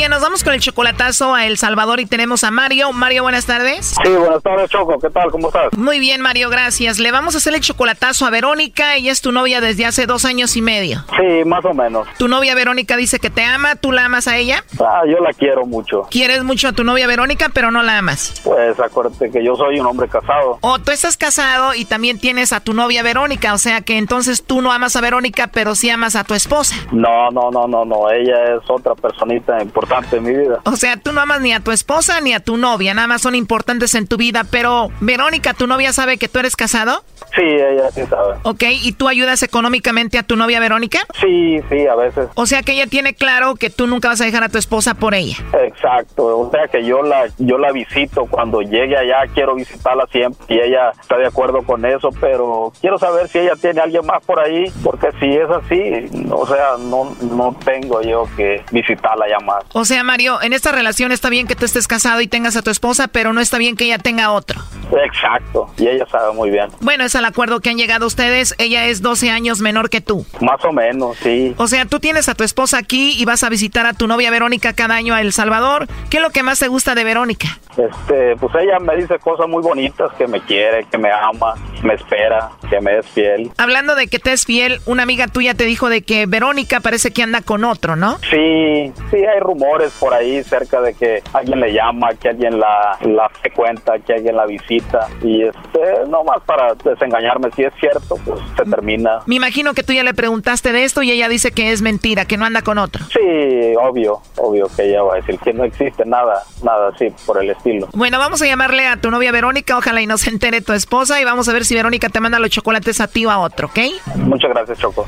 Bien, nos vamos con el chocolatazo a El Salvador y tenemos a Mario. Mario, buenas tardes. Sí, buenas tardes, Choco. ¿Qué tal? ¿Cómo estás? Muy bien, Mario, gracias. Le vamos a hacer el chocolatazo a Verónica. Ella es tu novia desde hace dos años y medio. Sí, más o menos. Tu novia Verónica dice que te ama. ¿Tú la amas a ella? Ah, yo la quiero mucho. Quieres mucho a tu novia Verónica, pero no la amas. Pues acuérdate que yo soy un hombre casado. O tú estás casado y también tienes a tu novia Verónica. O sea que entonces tú no amas a Verónica, pero sí amas a tu esposa. No, no, no, no, no. Ella es otra personita importante en mi vida. O sea, tú no amas ni a tu esposa ni a tu novia, nada más son importantes en tu vida. Pero, Verónica, ¿tu novia sabe que tú eres casado? Sí, ella sí sabe. Ok, ¿y tú ayudas económicamente a tu novia Verónica? Sí, sí, a veces. O sea que ella tiene claro que tú nunca vas a dejar a tu esposa por ella. Exacto, o sea que yo la yo la visito cuando llegue allá, quiero visitarla siempre y ella está de acuerdo con eso, pero quiero saber si ella tiene a alguien más por ahí, porque si es así, o sea, no no tengo yo que visitarla ya más. O sea, Mario, en esta relación está bien que tú estés casado y tengas a tu esposa, pero no está bien que ella tenga otro. Exacto, y ella sabe muy bien. Bueno, es el acuerdo que han llegado ustedes. Ella es 12 años menor que tú. Más o menos, sí. O sea, tú tienes a tu esposa aquí y vas a visitar a tu novia Verónica cada año a El Salvador. ¿Qué es lo que más te gusta de Verónica? Este, pues ella me dice cosas muy bonitas, que me quiere, que me ama, me espera, que me es fiel. Hablando de que te es fiel, una amiga tuya te dijo de que Verónica parece que anda con otro, ¿no? Sí, sí, hay rumores por ahí cerca de que alguien le llama, que alguien la, la frecuenta, que alguien la visita. Y este, nomás para desengañarme, si es cierto, pues se termina. Me imagino que tú ya le preguntaste de esto y ella dice que es mentira, que no anda con otro. Sí, obvio, obvio que ella va a decir que no existe nada, nada así por el estilo. Bueno, vamos a llamarle a tu novia Verónica, ojalá y no se entere tu esposa y vamos a ver si Verónica te manda los chocolates a ti o a otro, ¿ok? Muchas gracias, Choco.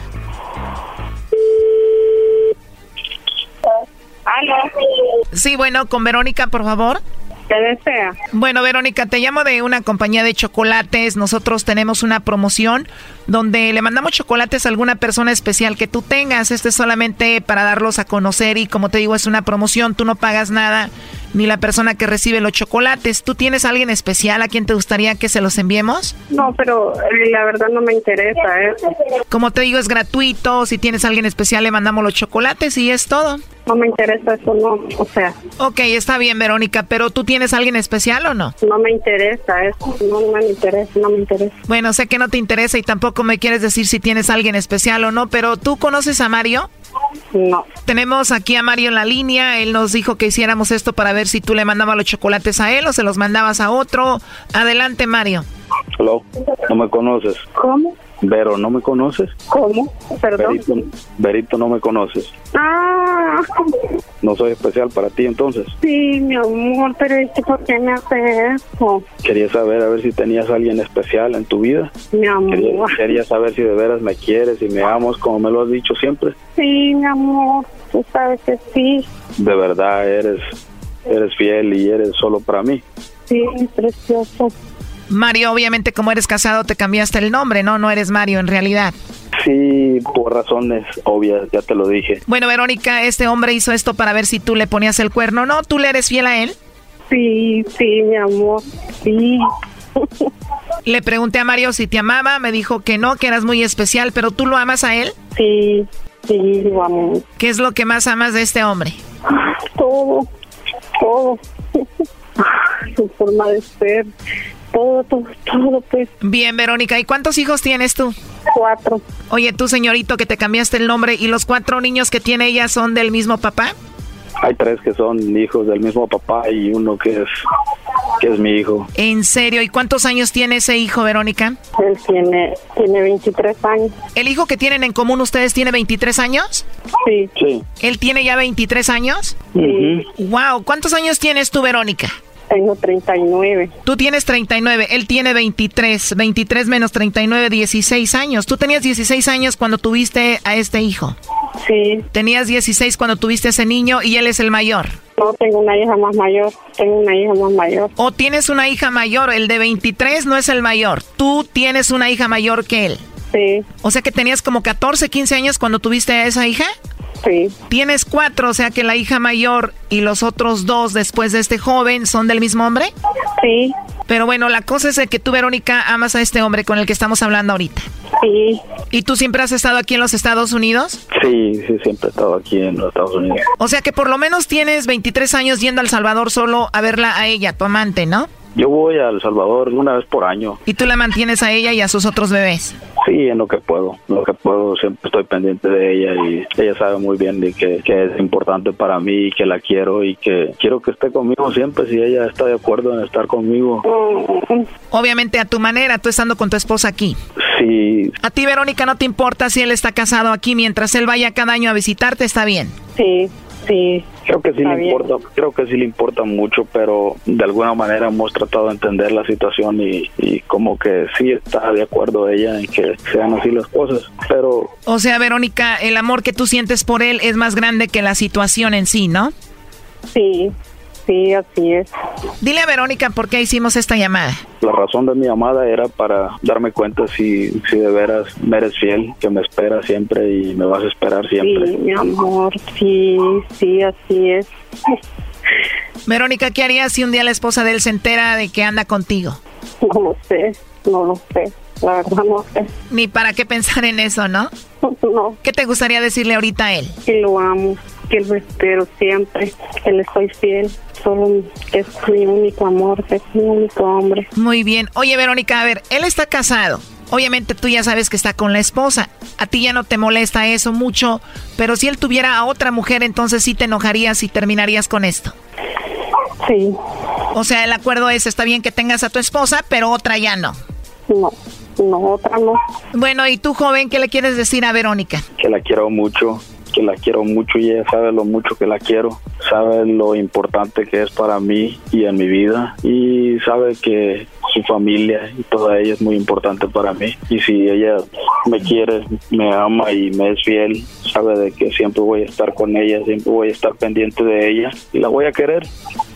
Sí, bueno, con Verónica, por favor. ¿Qué desea? Bueno, Verónica, te llamo de una compañía de chocolates. Nosotros tenemos una promoción donde le mandamos chocolates a alguna persona especial que tú tengas. Este es solamente para darlos a conocer y como te digo, es una promoción. Tú no pagas nada, ni la persona que recibe los chocolates. ¿Tú tienes a alguien especial a quien te gustaría que se los enviemos? No, pero eh, la verdad no me interesa, ¿eh? Como te digo, es gratuito. Si tienes a alguien especial, le mandamos los chocolates y es todo. No me interesa eso, no, o sea. Ok, está bien, Verónica, pero ¿tú tienes a alguien especial o no? No me interesa eso, no, no me interesa, no me interesa. Bueno, sé que no te interesa y tampoco me quieres decir si tienes a alguien especial o no, pero ¿tú conoces a Mario? No. Tenemos aquí a Mario en la línea. Él nos dijo que hiciéramos esto para ver si tú le mandabas los chocolates a él o se los mandabas a otro. Adelante, Mario. Hello, no me conoces. ¿Cómo? Vero, ¿no me conoces? ¿Cómo? Perdón. Berito, Berito, no me conoces. Ah, No soy especial para ti entonces. sí, mi amor, pero es que ¿por qué me hace eso? Quería saber a ver si tenías a alguien especial en tu vida. Mi Quería, amor. quería saber si de veras me quieres y me amas como me lo has dicho siempre. Sí, mi amor, tú sabes que sí. De verdad eres eres fiel y eres solo para mí. Sí, precioso. Mario, obviamente como eres casado te cambiaste el nombre, ¿no? No eres Mario en realidad. Sí, por razones obvias, ya te lo dije. Bueno, Verónica, este hombre hizo esto para ver si tú le ponías el cuerno, ¿no? ¿Tú le eres fiel a él? Sí, sí, mi amor, sí. (laughs) Le pregunté a Mario si te amaba, me dijo que no, que eras muy especial, pero ¿tú lo amas a él? Sí, sí, lo amo. ¿Qué es lo que más amas de este hombre? Todo, todo. (laughs) (laughs) Su forma de ser, todo, todo, todo, pues. Bien, Verónica, ¿y cuántos hijos tienes tú? Cuatro. Oye, tú, señorito, que te cambiaste el nombre, ¿y los cuatro niños que tiene ella son del mismo papá? Hay tres que son hijos del mismo papá y uno que es que es mi hijo. ¿En serio? ¿Y cuántos años tiene ese hijo, Verónica? Él tiene, tiene 23 años. ¿El hijo que tienen en común ustedes tiene 23 años? Sí. Sí. ¿Él tiene ya 23 años? Sí. Wow, ¿cuántos años tienes tú, Verónica? Tengo 39. Tú tienes 39, él tiene 23. 23 menos 39, 16 años. Tú tenías 16 años cuando tuviste a este hijo. Sí. Tenías 16 cuando tuviste a ese niño y él es el mayor. No, tengo una hija más mayor. Tengo una hija más mayor. O tienes una hija mayor, el de 23 no es el mayor. Tú tienes una hija mayor que él. Sí. O sea que tenías como 14, 15 años cuando tuviste a esa hija. Sí. Tienes cuatro, o sea que la hija mayor y los otros dos después de este joven son del mismo hombre. Sí. Pero bueno, la cosa es que tú, Verónica, amas a este hombre con el que estamos hablando ahorita. Sí. ¿Y tú siempre has estado aquí en los Estados Unidos? Sí, sí, siempre he estado aquí en los Estados Unidos. O sea que por lo menos tienes 23 años yendo a El Salvador solo a verla a ella, tu amante, ¿no? Yo voy a El Salvador una vez por año. ¿Y tú la mantienes a ella y a sus otros bebés? Sí, en lo que puedo, en lo que puedo, siempre estoy pendiente de ella y ella sabe muy bien de que, que es importante para mí, que la quiero y que quiero que esté conmigo siempre si ella está de acuerdo en estar conmigo. Obviamente a tu manera, tú estando con tu esposa aquí. Sí, A ti, Verónica, no te importa si él está casado aquí mientras él vaya cada año a visitarte, está bien. Sí, sí. creo que sí le bien. importa, creo que sí le importa mucho, pero de alguna manera hemos tratado de entender la situación y, y como que sí está de acuerdo ella en que sean así las cosas, pero O sea, Verónica, el amor que tú sientes por él es más grande que la situación en sí, ¿no? Sí, sí, así es. Dile a Verónica por qué hicimos esta llamada. La razón de mi llamada era para darme cuenta si, si de veras me eres fiel, que me esperas siempre y me vas a esperar siempre. Sí, mi amor, sí, sí, así es. Verónica, ¿qué harías si un día la esposa de él se entera de que anda contigo? No lo sé, no lo sé. La verdad no sé. Ni para qué pensar en eso, ¿no? (laughs) No. ¿Qué te gustaría decirle ahorita a él? Que lo amo, que lo espero siempre, que le soy fiel. Solo es mi único amor, es mi único hombre. Muy bien. Oye, Verónica, a ver, él está casado. Obviamente tú ya sabes que está con la esposa. A ti ya no te molesta eso mucho, pero si él tuviera a otra mujer, entonces sí te enojarías y terminarías con esto. Sí. O sea, el acuerdo es, está bien que tengas a tu esposa, pero otra ya no. No, no, otra no. Bueno, ¿y tú, joven, qué le quieres decir a Verónica? que la quiero mucho, que la quiero mucho y ella sabe lo mucho que la quiero, sabe lo importante que es para mí y en mi vida y sabe que su familia y toda ella es muy importante para mí y si ella me quiere, me ama y me es fiel, sabe de que siempre voy a estar con ella, siempre voy a estar pendiente de ella y la voy a querer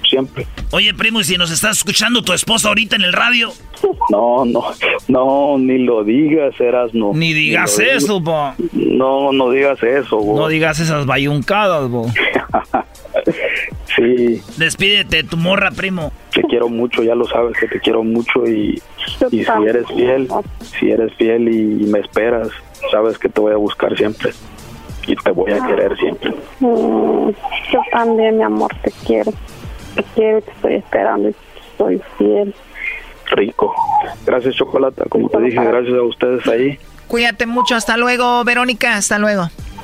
siempre. Oye, primo, y si nos estás escuchando tu esposa ahorita en el radio. No, no, no, ni lo digas, eras no. Ni digas eso, bo. No, no digas eso, bo. No digas esas bayuncadas, bo. (laughs) Sí, Despídete de tu morra, primo. te quiero mucho, ya lo sabes que te quiero mucho y, y si eres fiel, si eres fiel y, me esperas, sabes que te voy a buscar siempre y te voy a querer siempre. Mm, yo también, mi amor, te quiero. Te quiero, te estoy esperando y soy fiel. Rico. Gracias, Chocolata. Como te dije, gracias a ustedes ahí. Cuídate mucho. Hasta luego, Verónica. Hasta luego.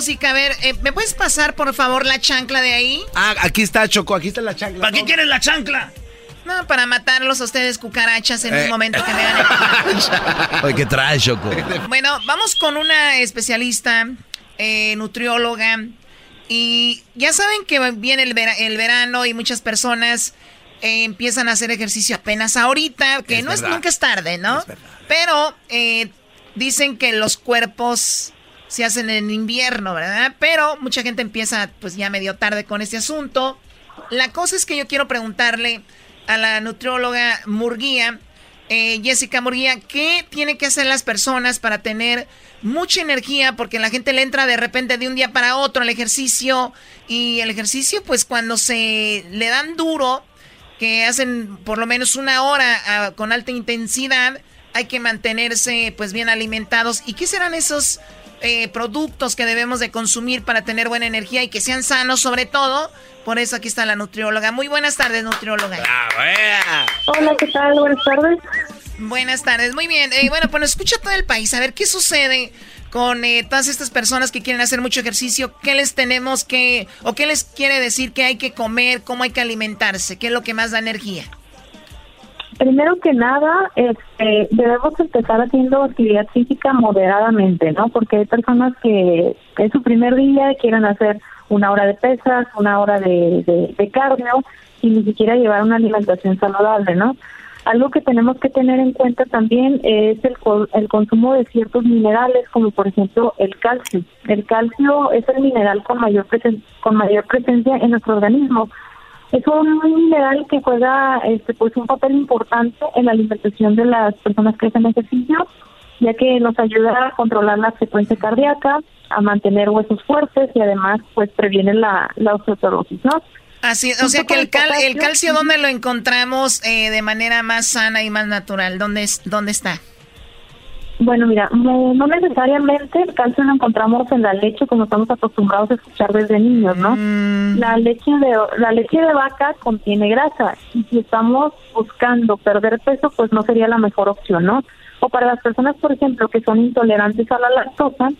música. A ver, eh, ¿me puedes pasar, por favor, la chancla de ahí? Ah, aquí está, Choco, aquí está la chancla. ¿Para qué quieres la chancla? No, para matarlos a ustedes cucarachas en Eh. un momento que vean. Oye, (laughs) ¿qué traes, Choco? Bueno, vamos con una especialista, eh, nutrióloga. Y ya saben que viene el, vera- el verano y muchas personas eh, empiezan a hacer ejercicio apenas ahorita, que Es no es verdad. nunca es tarde, ¿no? Pero eh, dicen que los cuerpos se hacen en invierno, ¿verdad? Pero mucha gente empieza pues ya medio tarde con este asunto. La cosa es que yo quiero preguntarle a la nutrióloga Murguía, eh, Jessica Murguía, ¿qué tiene que hacer las personas para tener mucha energía? Porque la gente le entra de repente de un día para otro al ejercicio y el ejercicio pues cuando se le dan duro, que hacen por lo menos una hora ah, con alta intensidad, hay que mantenerse pues bien alimentados. ¿Y qué serán esos eh, productos que debemos de consumir para tener buena energía y que sean sanos sobre todo? Por eso aquí está la nutrióloga. Muy buenas tardes, nutrióloga. Hola, ¿qué tal? Buenas tardes. Buenas tardes, muy bien. Eh, bueno, pues escucha todo el país. A ver, ¿qué sucede con eh, todas estas personas que quieren hacer mucho ejercicio, ¿qué les tenemos que, o qué les quiere decir que hay que comer, cómo hay que alimentarse? ¿Qué es lo que más da energía? Primero que nada, este, debemos empezar haciendo actividad física moderadamente, ¿no? Porque hay personas que es su primer día quieren hacer una hora de pesas, una hora de, de cardio y ni siquiera llevar una alimentación saludable, ¿no? Algo que tenemos que tener en cuenta también es el, el consumo de ciertos minerales, como por ejemplo el calcio. El calcio es el mineral con mayor, con mayor presencia en nuestro organismo. Es un mineral que juega este, pues un papel importante en la alimentación de las personas que hacen ejercicio, ya que nos ayuda a controlar la frecuencia cardíaca, a mantener huesos fuertes y además pues previene la, la osteoporosis, ¿no? Así, o sea que el, el calcio, ¿dónde lo encontramos eh, de manera más sana y más natural? ¿Dónde, es, dónde está? Bueno, mira, no, necesariamente el calcio lo encontramos en la leche como estamos acostumbrados a escuchar desde niños, ¿no? Mm. La leche de la leche de vaca contiene grasa y si estamos buscando perder peso, pues no sería la mejor opción, ¿no? O para las personas, por ejemplo, que son intolerantes a la lactosa,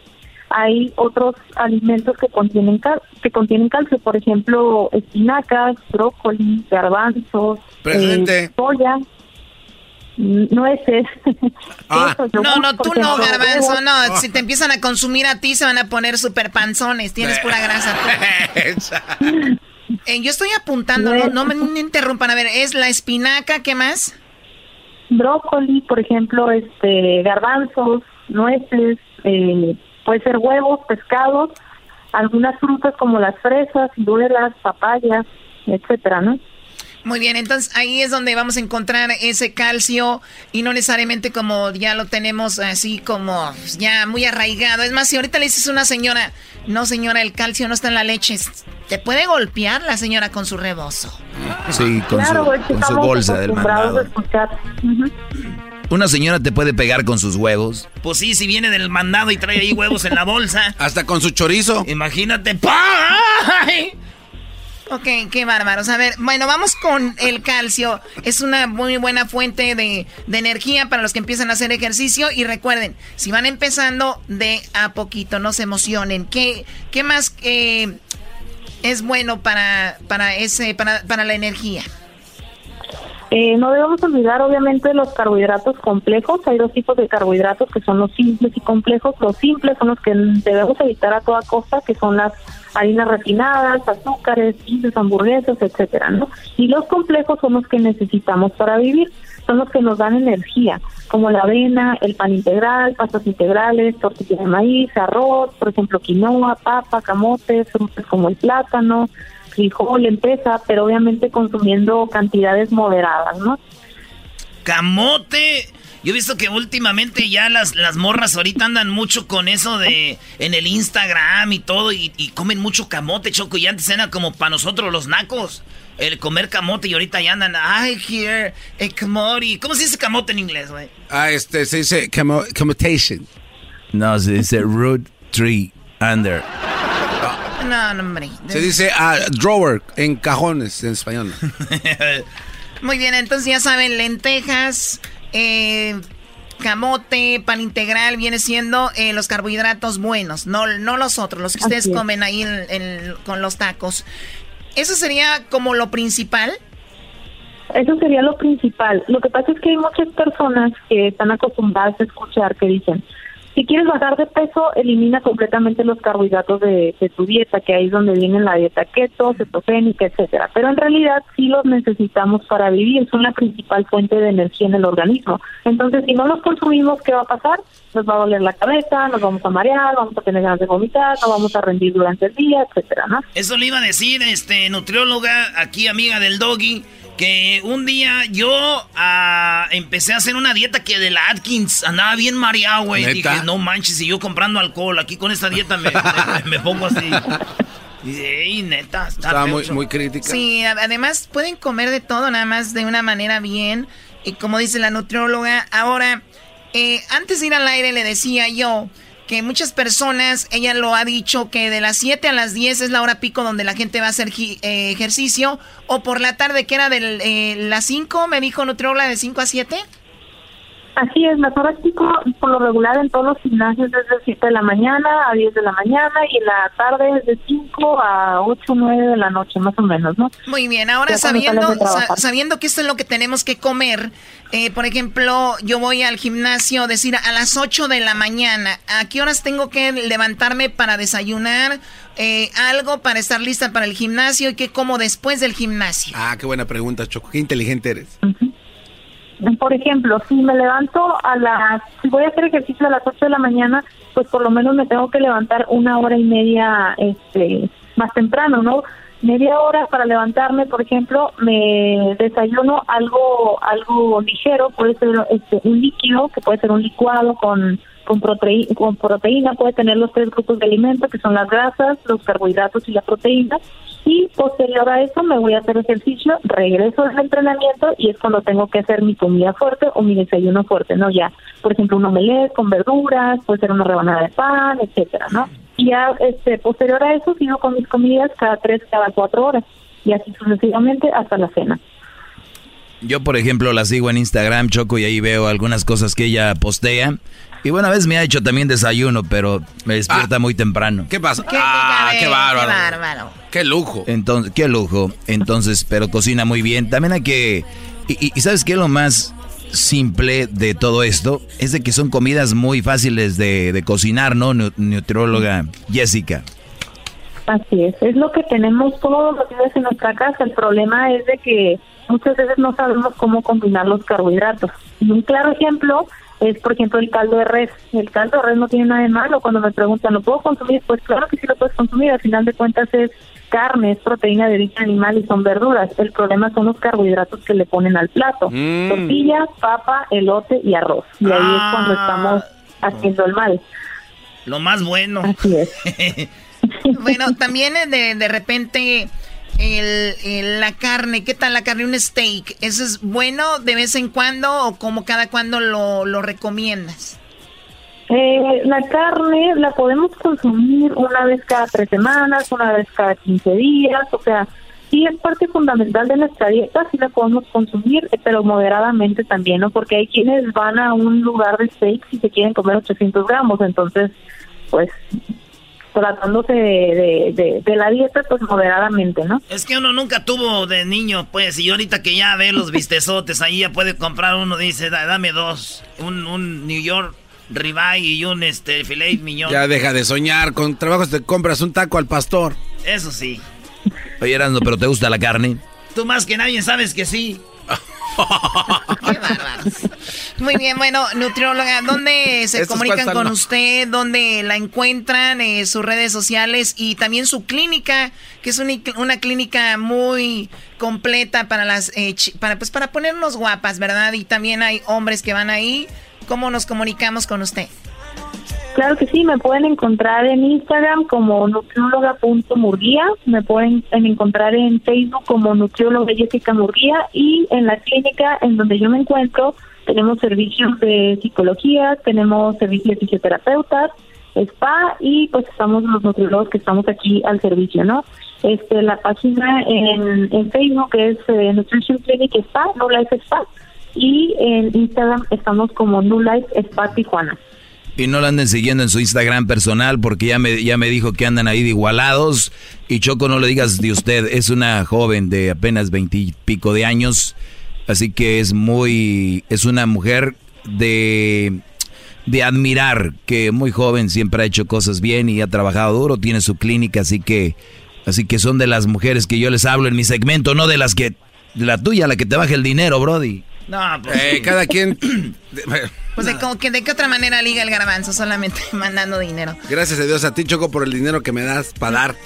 hay otros alimentos que contienen cal que contienen calcio, por ejemplo, espinacas, brócoli, garbanzos, eh, soya, nueces. (laughs) Ah. no, no, tú no, garbanzo, no. Si te empiezan a consumir a ti, se van a poner super panzones. Tienes pura grasa. (laughs) eh, yo estoy apuntando, no, no me interrumpan. A ver, ¿es la espinaca? ¿Qué más? Brócoli, por ejemplo, este garbanzos, nueces, eh, Puede ser huevos, pescados, algunas frutas como las fresas, duelas, papayas, etcétera, ¿no? Muy bien, entonces ahí es donde vamos a encontrar ese calcio y no necesariamente como ya lo tenemos así como ya muy arraigado. Es más, si ahorita le dices a una señora, no señora, el calcio no está en la leche, te puede golpear la señora con su rebozo. Sí, con, su, bolsa del mandado. ¿Una señora te puede pegar con sus huevos? Pues sí, si viene del mandado y trae ahí huevos en la bolsa. (laughs) Hasta con su chorizo. Imagínate. Ok, qué bárbaros. A ver, bueno, vamos con el calcio. Es una muy buena fuente de, energía para los que empiezan a hacer ejercicio. Y recuerden, si van empezando de a poquito, no se emocionen. ¿Qué, qué más eh, es bueno para, para, ese, para, para la energía? Eh, no debemos olvidar, obviamente, los carbohidratos complejos. Hay dos tipos de carbohidratos que son los simples y complejos. Los simples son los que debemos evitar a toda costa, que son las harinas refinadas, azúcares, pizzas, hamburguesas, etcétera, ¿no? Y los complejos son los que necesitamos para vivir. Son los que nos dan energía, como la avena, el pan integral, pastas integrales, tortillas de maíz, arroz, por ejemplo, quinoa, papa, camote, frutas como el plátano, frijol, empresa, pero obviamente consumiendo cantidades moderadas, ¿no? Camote. Yo he visto que últimamente ya las, las morras ahorita andan mucho con eso de en el Instagram y todo y, comen mucho camote, choco. Y antes era como para nosotros los nacos el comer camote y ahorita ya andan, I hear a camote. ¿Cómo se dice camote en inglés, güey? Ah, este, se dice camotation. No, se dice root tree under. No, no, hombre. Se dice ah, drawer en cajones en español. (laughs) Muy bien, entonces ya saben, lentejas, eh, camote, pan integral, viene siendo eh, los carbohidratos buenos, no, no los otros, los que ustedes comen ahí con los tacos. ¿Eso sería como lo principal? Eso sería lo principal. Lo que pasa es que hay muchas personas que están acostumbradas a escuchar que dicen, si quieres bajar de peso, elimina completamente los carbohidratos de, tu dieta, que ahí es donde viene la dieta keto, cetogénica, etcétera. Pero en realidad sí los necesitamos para vivir, son la principal fuente de energía en el organismo. Entonces, si no los consumimos, ¿qué va a pasar? Nos va a doler la cabeza, nos vamos a marear, vamos a tener ganas de vomitar, no vamos a rendir durante el día, etcétera, ¿no? Eso le iba a decir, este, nutrióloga, aquí amiga del doggy que un día yo ah, empecé a hacer una dieta que de la Atkins andaba bien mareado, güey. Dije, no manches, y yo comprando alcohol, aquí con esta dieta me, pongo así. (laughs) Y neta, está Estaba muy, muy crítica. Sí, además pueden comer de todo, nada más de una manera bien. Y como dice la nutrióloga, ahora, eh, antes de ir al aire le decía yo que muchas personas, ella lo ha dicho, que de las 7 a las 10 es la hora pico donde la gente va a hacer eh, ejercicio, o por la tarde, que era de eh, las 5, me dijo nutrióloga, de 5 a 7. Así es, la practico por lo regular en todos los gimnasios desde 7 de la mañana a 10 de la mañana y en la tarde es de 5 a 8 o 9 de la noche, más o menos, ¿no? Muy bien, ahora sabiendo, sabiendo que esto es lo que tenemos que comer, eh, por ejemplo, yo voy al gimnasio, decir, a las 8 de la mañana, ¿a qué horas tengo que levantarme para desayunar? Eh, algo para estar lista para el gimnasio y qué como después del gimnasio. Ah, qué buena pregunta, Choco. Qué inteligente eres. Por ejemplo, si me levanto a las, si voy a hacer ejercicio a las 8 de la mañana, pues por lo menos me tengo que levantar una hora y media este, más temprano, ¿no? Media hora para levantarme, por ejemplo, me desayuno algo algo ligero, puede ser este, un líquido, que puede ser un licuado con con, con proteína, puede tener los tres grupos de alimentos, que son las grasas, los carbohidratos y la proteína. Y posterior a eso me voy a hacer ejercicio, regreso del entrenamiento y es cuando tengo que hacer mi comida fuerte o mi desayuno fuerte, ¿no? Ya, por ejemplo, un omelette con verduras, puede ser una rebanada de pan, etcétera, ¿no? Y ya, este, posterior a eso sigo con mis comidas cada tres, cada cuatro horas y así sucesivamente hasta la cena. Yo, por ejemplo, la sigo en Instagram, Choco, y ahí veo algunas cosas que ella postea. Y bueno, a veces me ha hecho también desayuno, pero me despierta ah. muy temprano. ¿Qué pasa? ¿Qué, ah, qué bárbaro. Qué lujo. Entonces, qué lujo. Entonces, pero cocina muy bien. También hay que... Y, ¿sabes qué es lo más simple de todo esto? Es de que son comidas muy fáciles de, cocinar, ¿no? Nutrióloga Jessica. Así es. Es lo que tenemos todos los días en nuestra casa. El problema es de que muchas veces no sabemos cómo combinar los carbohidratos. Y un claro ejemplo es, por ejemplo, el caldo de res. El caldo de res no tiene nada de malo. Cuando me preguntan, ¿lo puedo consumir? Pues claro que sí lo puedes consumir. Al final de cuentas es carne, es proteína de origen animal y son verduras. El problema son los carbohidratos que le ponen al plato. Mm. Tortilla, papa, elote y arroz. Y ahí es cuando ah. estamos haciendo el mal. Lo más bueno. Así es. (laughs) (laughs) bueno, también de, de repente el, la carne, ¿qué tal la carne? Un steak, ¿eso es bueno de vez en cuando o como cada cuando lo, lo recomiendas? Eh, la carne la podemos consumir una vez cada tres semanas, una vez cada 15 días, o sea, sí es parte fundamental de nuestra dieta, sí la podemos consumir, pero moderadamente también, ¿no? Porque hay quienes van a un lugar de steak y se quieren comer 800 gramos, entonces, pues tratándose de, de, la dieta, pues moderadamente, ¿no? Es que uno nunca tuvo de niño, pues, y ahorita que ya ve los vistezotes, ahí ya puede comprar uno, dice, dame dos, un, un New York ribeye y un este filet miñón. Ya deja de soñar, con trabajos te compras un taco al pastor. Eso sí. Oye, Erasmo, ¿pero te gusta la carne? Tú más que nadie sabes que sí. Muy bien, bueno, nutrióloga, ¿dónde se comunican con usted? ¿Dónde la encuentran? Eh, sus redes sociales y también su clínica, que es una, clínica muy completa para las eh, para pues para ponernos guapas, ¿verdad? Y también hay hombres que van ahí. ¿Cómo nos comunicamos con usted? Claro que sí, me pueden encontrar en Instagram como nutrióloga.murguía, me pueden encontrar en Facebook como nutrióloga Jessica Murguía y en la clínica en donde yo me encuentro tenemos servicios de psicología, tenemos servicios de fisioterapeutas, spa y pues estamos los nutriólogos que estamos aquí al servicio, ¿no? Este, la página en, en Facebook es eh, Nutrition Clinic Spa, No Life Spa, y en Instagram estamos como New Life Spa Tijuana. Y no la anden siguiendo en su Instagram personal porque ya me, ya me dijo que andan ahí de igualados. Y Choco, no le digas de usted, es una joven de apenas veintipico de años. Así que es muy, es una mujer de, de admirar, que muy joven siempre ha hecho cosas bien y ha trabajado duro, tiene su clínica, así que, así que son de las mujeres que yo les hablo en mi segmento, no de las que, la tuya, la que te baje el dinero, Brody. No, pues. Eh, cada quien. (clears throat) Pues de, como que de qué otra manera liga el garbanzo, solamente (laughs) mandando dinero. Gracias a Dios a ti, Choco, por el dinero que me das para dar.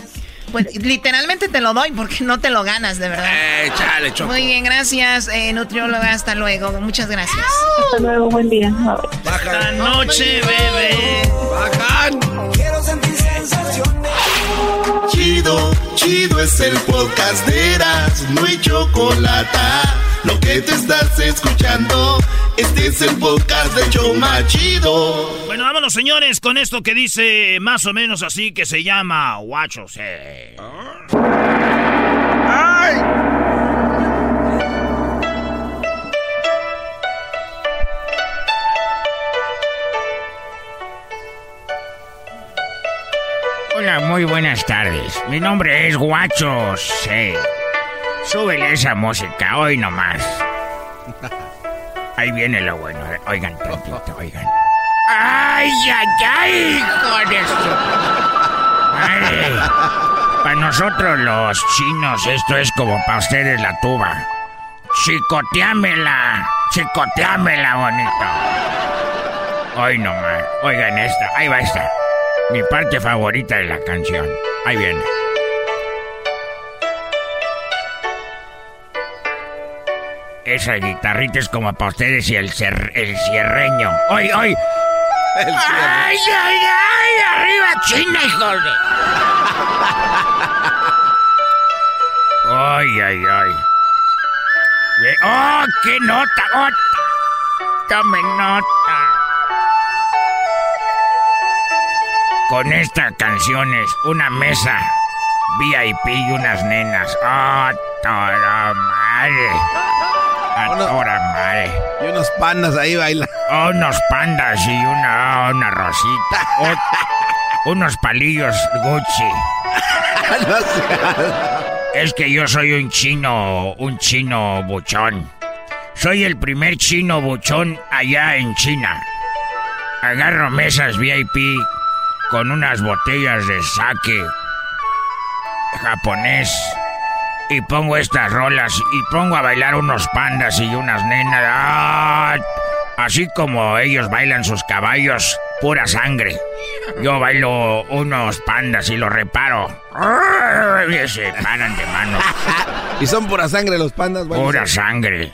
Pues literalmente te lo doy porque no te lo ganas, de verdad. Eh, chale, Choco. Muy bien, gracias, eh, nutrióloga. Hasta luego. Muchas gracias. Hasta luego, buen día. Esta noche, bebé. Bajan. Quiero sentir sensaciones. Chido, chido es el podcast de Eras, no hay chocolate lo que te estás escuchando, este es el podcast de Choma Chido. Bueno, vámonos, señores, con esto que dice más o menos así, que se llama Guachos. Eh. ¡Ay! Hola, muy buenas tardes. Mi nombre es Guacho Eh. Súbele esa música, hoy nomás. Ahí viene lo bueno. Oigan tantito, oigan. ¡Ay, ay, ay! ¡Hijo de su- Madre. Para nosotros los chinos esto es como para ustedes la tuba. Chicoteámela, chicoteámela, bonito. Hoy nomás. Oigan esta, ahí va esta. Mi parte favorita de la canción. Ahí viene. Esa guitarrita es como para ustedes y el, cer- el cierreño. ¡Hoy, hoy! ¡Ay, ay, ay! ¡Arriba China, hijos de... ¡Ay, ay, ay! Ve- ¡Oh, qué nota! ¡Oh! ¡Tome nota! Con esta canción es una mesa VIP y unas nenas. ¡Oh, toda madre! ¡A toda madre! Y unos pandas ahí bailan. Oh, unos pandas y una, una rosita. Oh, unos palillos Gucci. (laughs) Es que yo soy un chino, un chino buchón. Soy el primer chino buchón allá en China. Agarro mesas VIP con unas botellas de sake japonés y pongo estas rolas y pongo a bailar unos pandas y unas nenas. ¡Ah! Así como ellos bailan sus caballos, pura sangre. Yo bailo unos pandas y los reparo. Y se paran de mano. (laughs) Y son pura sangre los pandas. bueno, Pura sí. sangre.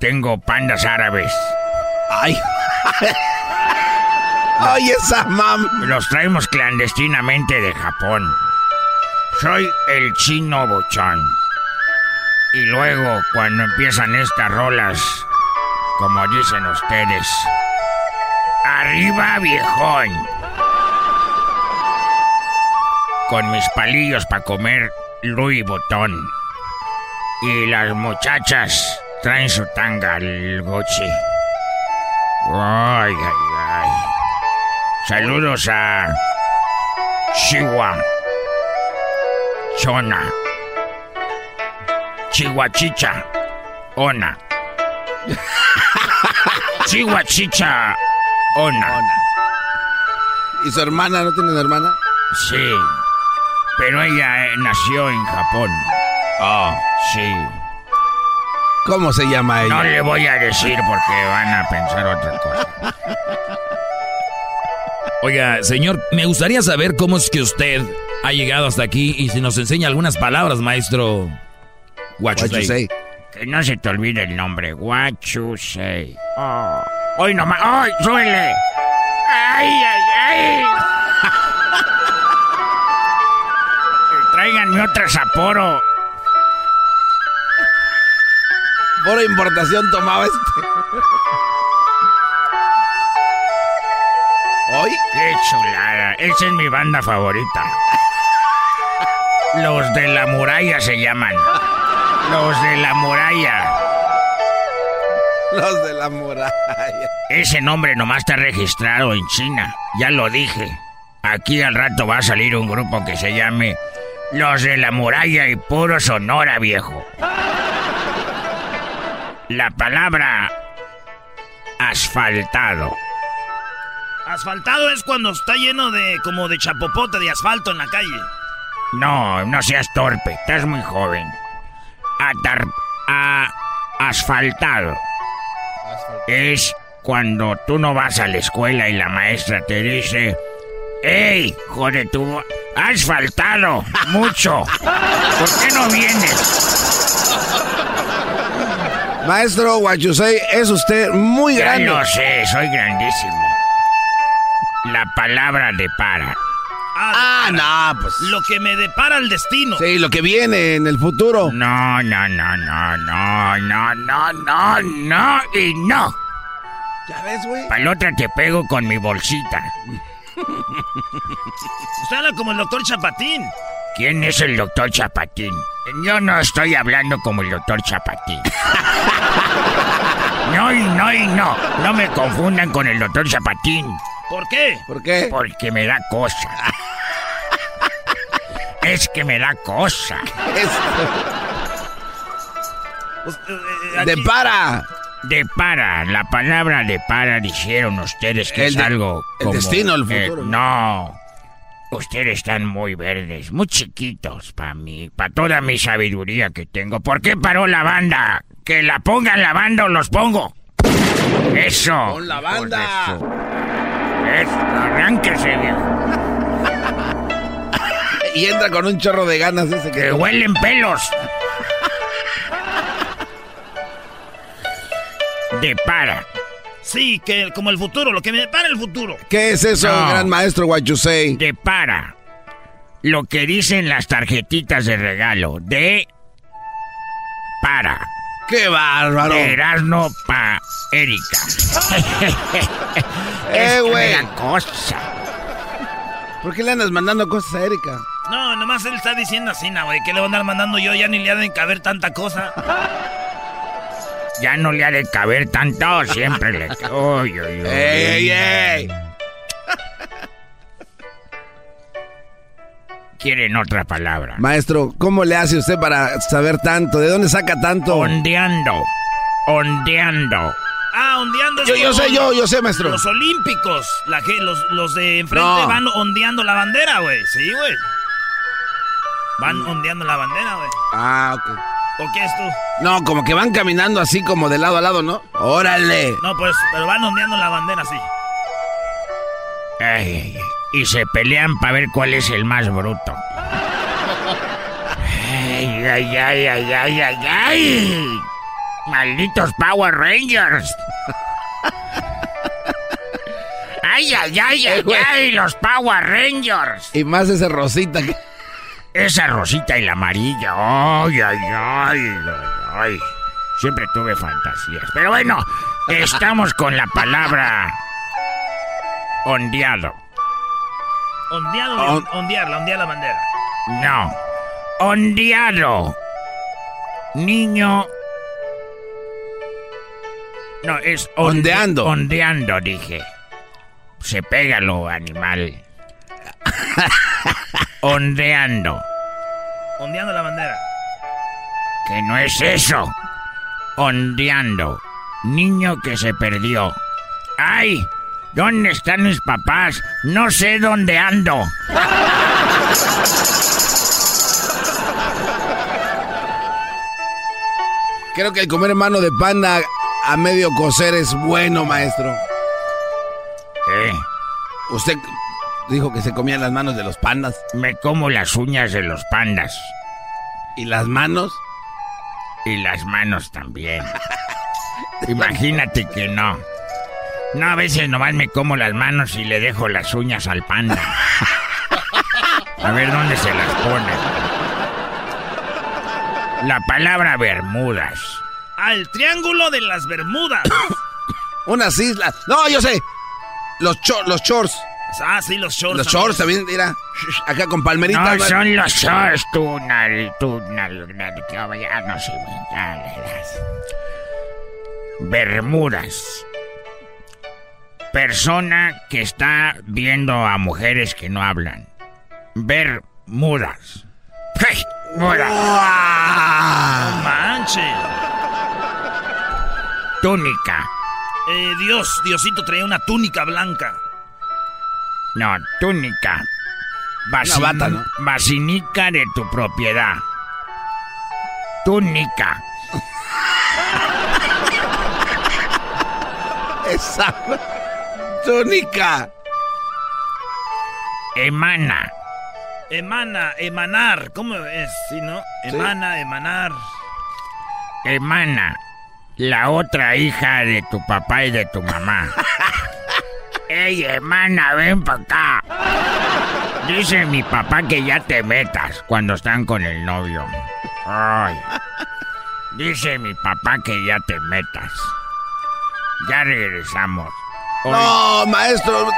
Tengo pandas árabes. Ay. (laughs) Ay, esa mam. Los traemos clandestinamente de Japón. Soy el chino bochón. Y luego, cuando empiezan estas rolas, como dicen ustedes, arriba viejón. Con mis palillos para comer Louis Vuitton. Y las muchachas traen su tanga al Gucci. Ay, ay, ay. Saludos a Chihuahua, Chona, Chihuachicha, Ona, (laughs) Chihuachicha, Ona. ¿Y su hermana no tiene una hermana? Sí, pero ella eh, nació en Japón. Oh, sí. ¿Cómo se llama ella? No le voy a decir porque van a pensar otra cosa. Oiga, señor, me gustaría saber cómo es que usted ha llegado hasta aquí y si nos enseña algunas palabras, maestro. What you say. Que no se te olvide el nombre. What you say. Oh. Hoy nomás. ¡Ay, suele! ¡Ay, ay, ay! (laughs) Tráiganme otra Sapporo. Por importación tomaba este. ¿Hoy? ¡Qué chulada! Esa es mi banda favorita. Los de la muralla se llaman. Los de la muralla. Los de la muralla. Ese nombre nomás está registrado en China. Ya lo dije. Aquí al rato va a salir un grupo que se llame Los de la muralla y puro Sonora, viejo. La palabra asfaltado. Asfaltado es cuando está lleno de como de chapopote de asfalto en la calle. No, no seas torpe, estás muy joven. Atar a asfaltado. Es cuando tú no vas a la escuela y la maestra te dice, ¡Ey, joder, tú has faltado mucho! ¿Por qué no vienes? Maestro Guachusei, es usted muy Ya grande. lo sé, soy grandísimo. La palabra de para. Ah, no, pues. Lo que me depara el destino. Sí, lo que viene en el futuro. No, no, no, no, no, no, no, no, no y no. ¿Ya ves, güey? Otra te pego con mi bolsita. (laughs) Usted habla como el doctor Chapatín. ¿Quién es el doctor Chapatín? Yo no estoy hablando como el doctor Chapatín. (laughs) No, y no, y no. No me confundan con el doctor Chapatín. ¿Por qué? ¿Por qué? Porque me da cosa. (laughs) Es que me da cosa. De para. De para, la palabra de para dijeron ustedes que El es de- algo el como, destino, el eh, futuro. no, ustedes están muy verdes, muy chiquitos para mí, para toda mi sabiduría que tengo. ¿Por qué paró la banda? Que la pongan la banda o los pongo. Eso. Con la banda. Eso, arránquese, viejo. Y entra con un chorro de ganas ese que... Que huelen pelos. De para. Sí, que como el futuro, lo que me depara el futuro. ¿Qué es eso, No. gran maestro What you say? De para. Lo que dicen las tarjetitas de regalo. De para. ¡Qué bárbaro! De Erasmo pa Erika. (laughs) Eh, güey. cosa. ¿Por qué le andas mandando cosas a Erika? No, nomás él está diciendo así, na, güey. ¿Qué le voy a andar mandando yo? Ya ni le ha de caber tanta cosa. Ya no le ha de caber tanto, siempre le... Uy, uy, uy. ¡Ey, ey, ey! Quieren otra palabra. Maestro, ¿cómo le hace usted para saber tanto? ¿De dónde saca tanto? Ondeando. Ondeando. Ah, ondeando Yo- yo sé, yo- yo sé, maestro. Los olímpicos. La, que- los, los de enfrente No. van ondeando la bandera, güey. Sí, güey. Van ondeando la bandera, güey. Ah, ok. ¿O qué es tú? No, como que van caminando así como de lado a lado, ¿no? ¡Órale! No, pues, pero van ondeando la bandera, sí. Ay, ay, ay. Y se pelean para ver cuál es el más bruto. (laughs) Ay, ay, ay, ay, ay, ay, ay. Malditos Power Rangers. Ay, ay, ay, ay, ay, los Power Rangers. Y más ese rosita que... Esa rosita y la amarilla. Ay, ay, ay, ay. Siempre tuve fantasías. Pero bueno, estamos con la palabra ondeado. Ondeado, On- ondearla, ondear la bandera. No. Ondeado. Niño. No, es onde- Ondeando. Ondeando, dije. Se pega lo animal. (laughs) ondeando. Ondeando la bandera. Que no es eso. Ondeando. Niño que se perdió. ¡Ay! ¿Dónde están mis papás? No sé dónde ando. Creo que el comer mano de panda a medio cocer es bueno, maestro. ¿Eh? Usted dijo que se comían las manos de los pandas. Me como las uñas de los pandas. ¿Y las manos? Y las manos también. (laughs) Imagínate que no. No, a veces nomás me como las manos y le dejo las uñas al panda. A ver dónde se las pone. La palabra Bermudas. El triángulo de las Bermudas. (coughs) Unas islas. No, yo sé. Los, cho- los shorts. ah, sí, los shorts. Los shorts también, mira. Acá con palmeritas. No son los shorts, tú, nal, tú, nal, nal, ya no sé. Bermudas. Persona que está viendo a mujeres que no hablan. Bermudas. ¡Hey! Muda. No manches. Túnica. Eh, Dios, Diosito traía una túnica blanca. No, túnica. Basi- Una bata, ¿no? De tu propiedad. Túnica. (laughs) Esa. Túnica. Emana. Emana, emanar. ¿Cómo es? Sí, ¿no? Emana, emanar. Emana. La otra hija de tu papá y de tu mamá. (laughs) Ey, hermana, ven para acá. Dice mi papá que ya te metas cuando están con el novio. Ay. Dice mi papá que ya te metas. Ya regresamos. Hoy- No, maestro.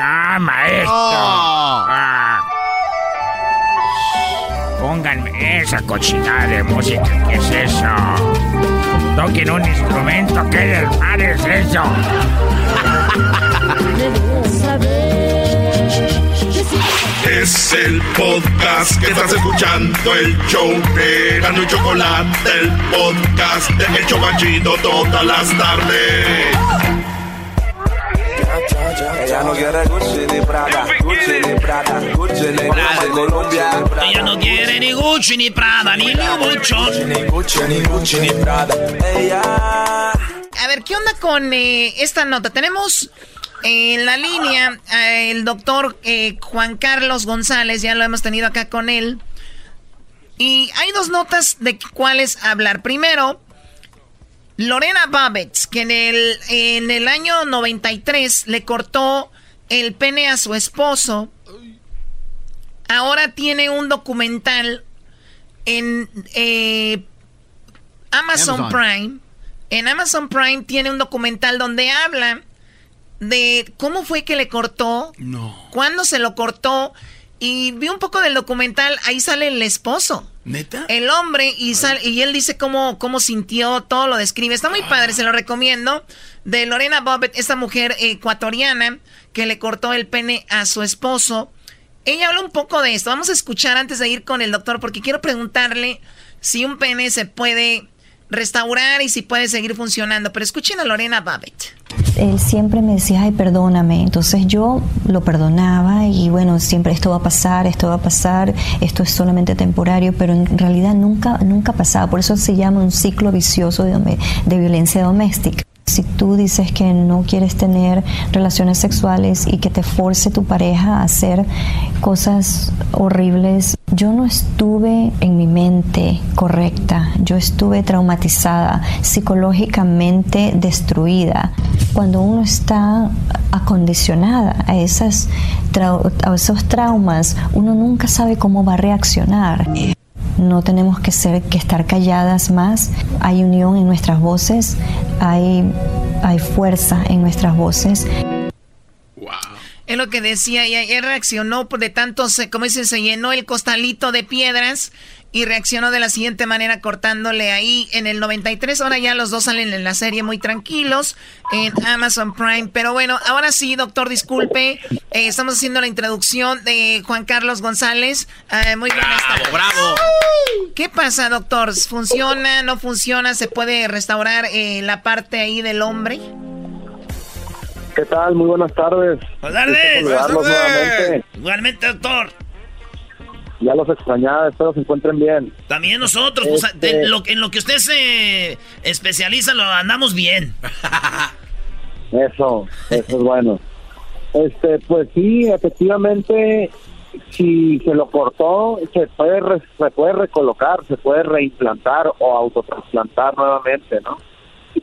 Ah, maestro. No. Ah. Pónganme esa cochinada de música. ¿Qué es eso? Toquen un instrumento. ¿Qué desmadre es eso? Es el podcast que estás escuchando, el show de Gano y Chocolate, el podcast de El Chocachito todas las tardes. Ella no quiere Gucci ni Prada, Gucci ni Prada, Gucci ni Prada, Colombia. Ella no quiere ni Gucci ni Prada ni Louboutin. Ni Gucci ni Gucci ni Prada. Ella. A ver, ¿qué onda con eh, esta nota? Tenemos en la línea el doctor eh, Juan Carlos González, ya lo hemos tenido acá con él. Y hay dos notas de cuáles hablar. Primero, Lorena Babbitt, que en el, en el año 93 le cortó el pene a su esposo. Ahora tiene un documental en eh, Amazon, Amazon. Prime. En Amazon Prime tiene un documental donde habla de cómo fue que le cortó, cuándo se lo cortó. Y vi un poco del documental, ahí sale el esposo. ¿Neta? El hombre y, sal- y él dice cómo, cómo sintió, todo lo describe. Está muy padre, se lo recomiendo. De Lorena Bobbitt, esta mujer ecuatoriana que le cortó el pene a su esposo. Ella habla un poco de esto. Vamos a escuchar antes de ir con el doctor porque quiero preguntarle si un pene se puede restaurar y si puede seguir funcionando. Pero escuchen a Lorena Bobbitt. Él siempre me decía, ay, perdóname. Entonces yo lo perdonaba y bueno, siempre esto va a pasar, esto va a pasar, esto es solamente temporario, pero en realidad nunca, nunca pasaba. Por eso se llama un ciclo vicioso de, de violencia doméstica. Si tú dices que no quieres tener relaciones sexuales y que te force tu pareja a hacer cosas horribles, yo no estuve en mi mente correcta, yo estuve traumatizada, psicológicamente destruida. Cuando uno está acondicionada a, esas, a esos traumas, uno nunca sabe cómo va a reaccionar. No tenemos que ser que estar calladas más. Hay unión en nuestras voces, hay, hay fuerza en nuestras voces. Es lo que decía, y él reaccionó por de tanto, como dicen, se llenó el costalito de piedras y reaccionó de la siguiente manera cortándole ahí en el 93. Ahora ya los dos salen en la serie muy tranquilos en Amazon Prime. Pero bueno, ahora sí, doctor, disculpe. eh, estamos haciendo la introducción de Juan Carlos González. Eh, muy bien. Bravo, bravo. ¿Qué pasa, doctor? ¿Funciona? ¿No funciona? ¿Se puede restaurar eh, la parte ahí del hombre? ¿Qué tal? Muy buenas tardes. Buenas tardes. saludarlos nuevamente. Igualmente, doctor. Ya los extrañaba, espero se encuentren bien. También nosotros, pues, Este- de lo- en lo que usted se especializa, lo andamos bien. (laughs) Eso, eso es bueno. Este, pues sí, efectivamente, si se lo cortó, se puede, re- se puede recolocar, se puede reimplantar o autotrasplantar nuevamente, ¿no?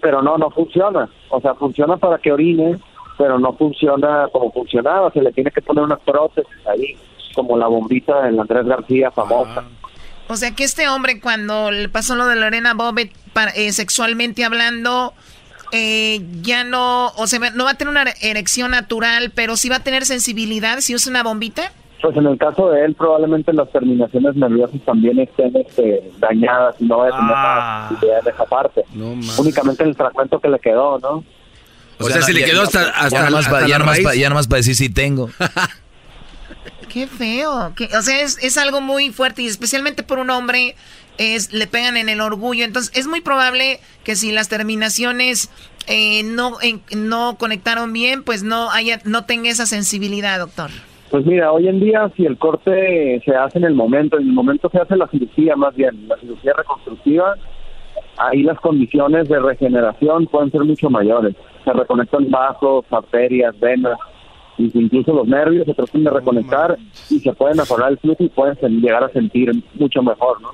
Pero no, no funciona. O sea, funciona para que orine, pero no funciona como funcionaba. Se le tiene que poner una prótesis ahí, como la bombita del Andrés García famosa. O sea que este hombre cuando le pasó lo de Lorena para- eh, sexualmente hablando eh, ya no, o sea, no va a tener una erección natural, pero sí va a tener sensibilidad si usa una bombita. Pues en el caso de él, probablemente las terminaciones nerviosas también estén este, dañadas y no va a tener Ah. más en esa parte. Únicamente el fragmento que le quedó, ¿no? O sea, se le quedó hasta- ya hasta nomás la- pa- hasta ya la nomás raíz. pa- ya nomás para decir sí tengo. (laughs) Qué feo. que- o sea, es, es algo muy fuerte y especialmente por un hombre es le pegan en el orgullo. Entonces es muy probable que si las terminaciones eh, no en- no conectaron bien, pues no haya no tenga esa sensibilidad, doctor. Pues mira, hoy en día si el corte se hace en el momento, en el momento se hace la cirugía más bien, la cirugía reconstructiva, ahí las condiciones de regeneración pueden ser mucho mayores. Se reconectan vasos, arterias, venas, incluso los nervios se tratan de reconectar y se puede mejorar el flujo y pueden llegar a sentir mucho mejor, ¿no?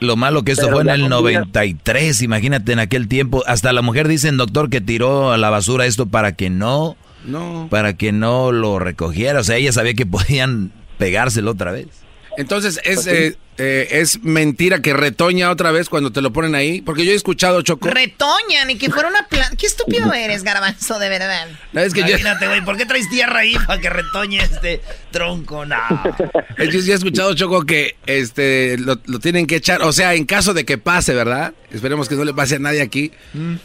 Lo malo que esto Pero fue en el con vida- 93, imagínate en aquel tiempo. Hasta la mujer dicen, doctor, que tiró a la basura esto para que no, No. para que no lo recogiera. O sea, ella sabía que podían pegárselo otra vez. Entonces, ¿es, eh, eh, ¿es mentira que retoña otra vez cuando te lo ponen ahí? Porque yo he escuchado, Choco... Retoña, ni que fuera una planta. Qué estúpido (laughs) eres, garbanzo, de verdad. No, es que yo- Imagínate, güey, ¿por qué traes tierra ahí para que retoñe este tronco? No. (laughs) Es que sí he escuchado, Choco, que este lo, lo tienen que echar, o sea, en caso de que pase, ¿verdad? Esperemos que no le pase a nadie aquí,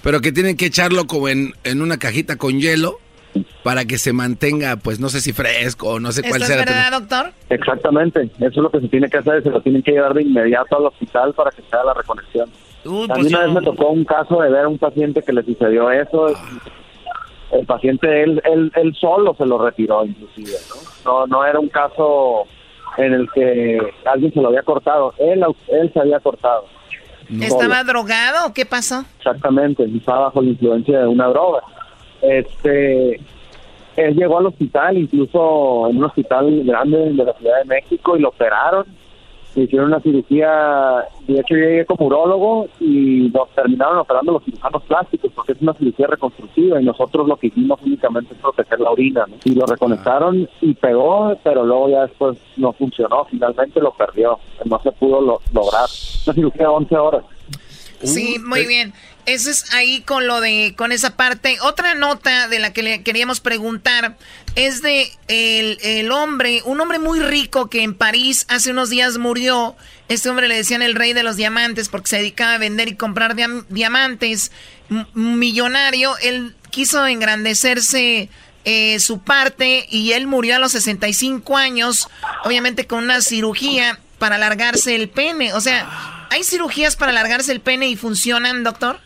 pero que tienen que echarlo como en, en una cajita con hielo para que se mantenga, pues no sé si fresco o no sé cuál ¿Esto sea. es verdad, doctor? Exactamente, eso es lo que se tiene que hacer, se lo tienen que llevar de inmediato al hospital para que se haga la reconexión. Uy, a mí pues una yo- vez me tocó un caso de ver a un paciente que le sucedió eso. El paciente, él, él, él solo se lo retiró, inclusive. ¿no? no, no era un caso en el que alguien se lo había cortado. Él, él se había cortado. ¿Estaba drogado o qué pasó? Exactamente, estaba bajo la influencia de una droga. Este, él llegó al hospital, incluso en un hospital grande de la Ciudad de México, y lo operaron. Le hicieron una cirugía, de hecho yo llegué como urólogo y nos terminaron operando los cirujanos plásticos porque es una cirugía reconstructiva y nosotros lo que hicimos únicamente es proteger la orina. ¿no? Y lo reconectaron y pegó, pero luego ya después no funcionó, finalmente lo perdió, no se pudo lo- lograr. Una cirugía de 11 horas. Sí, muy bien. Eso es ahí con lo de, con esa parte. Otra nota de la que le queríamos preguntar es de el, el hombre, un hombre muy rico que en París hace unos días murió. Este hombre le decían el rey de los diamantes porque se dedicaba a vender y comprar diam- diamantes. Millonario, él quiso engrandecerse eh, su parte y él murió a los 65 años, obviamente con una cirugía para alargarse el pene. O sea, ¿hay cirugías para alargarse el pene y funcionan, doctor?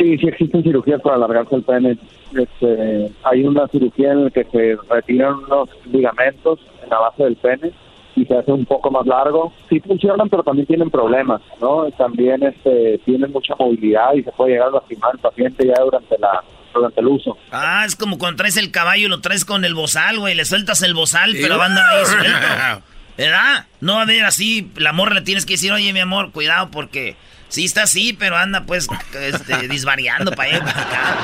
Sí, sí existen cirugías para alargarse el pene. Este, hay una cirugía en la que se retiran unos ligamentos en la base del pene y se hace un poco más largo. Sí funcionan, pero también tienen problemas, ¿no? También este, tienen mucha movilidad y se puede llegar a lastimar al paciente ya durante la durante el uso. Ah, es como cuando traes el caballo y lo traes con el bozal, güey. Le sueltas el bozal, pero va a andar ahí suelto. (laughs) ¿Verdad? No va a ver así. La morra le tienes que decir, oye, mi amor, cuidado, porque sí está así, pero anda pues este, (laughs) disvariando para allá y para acá.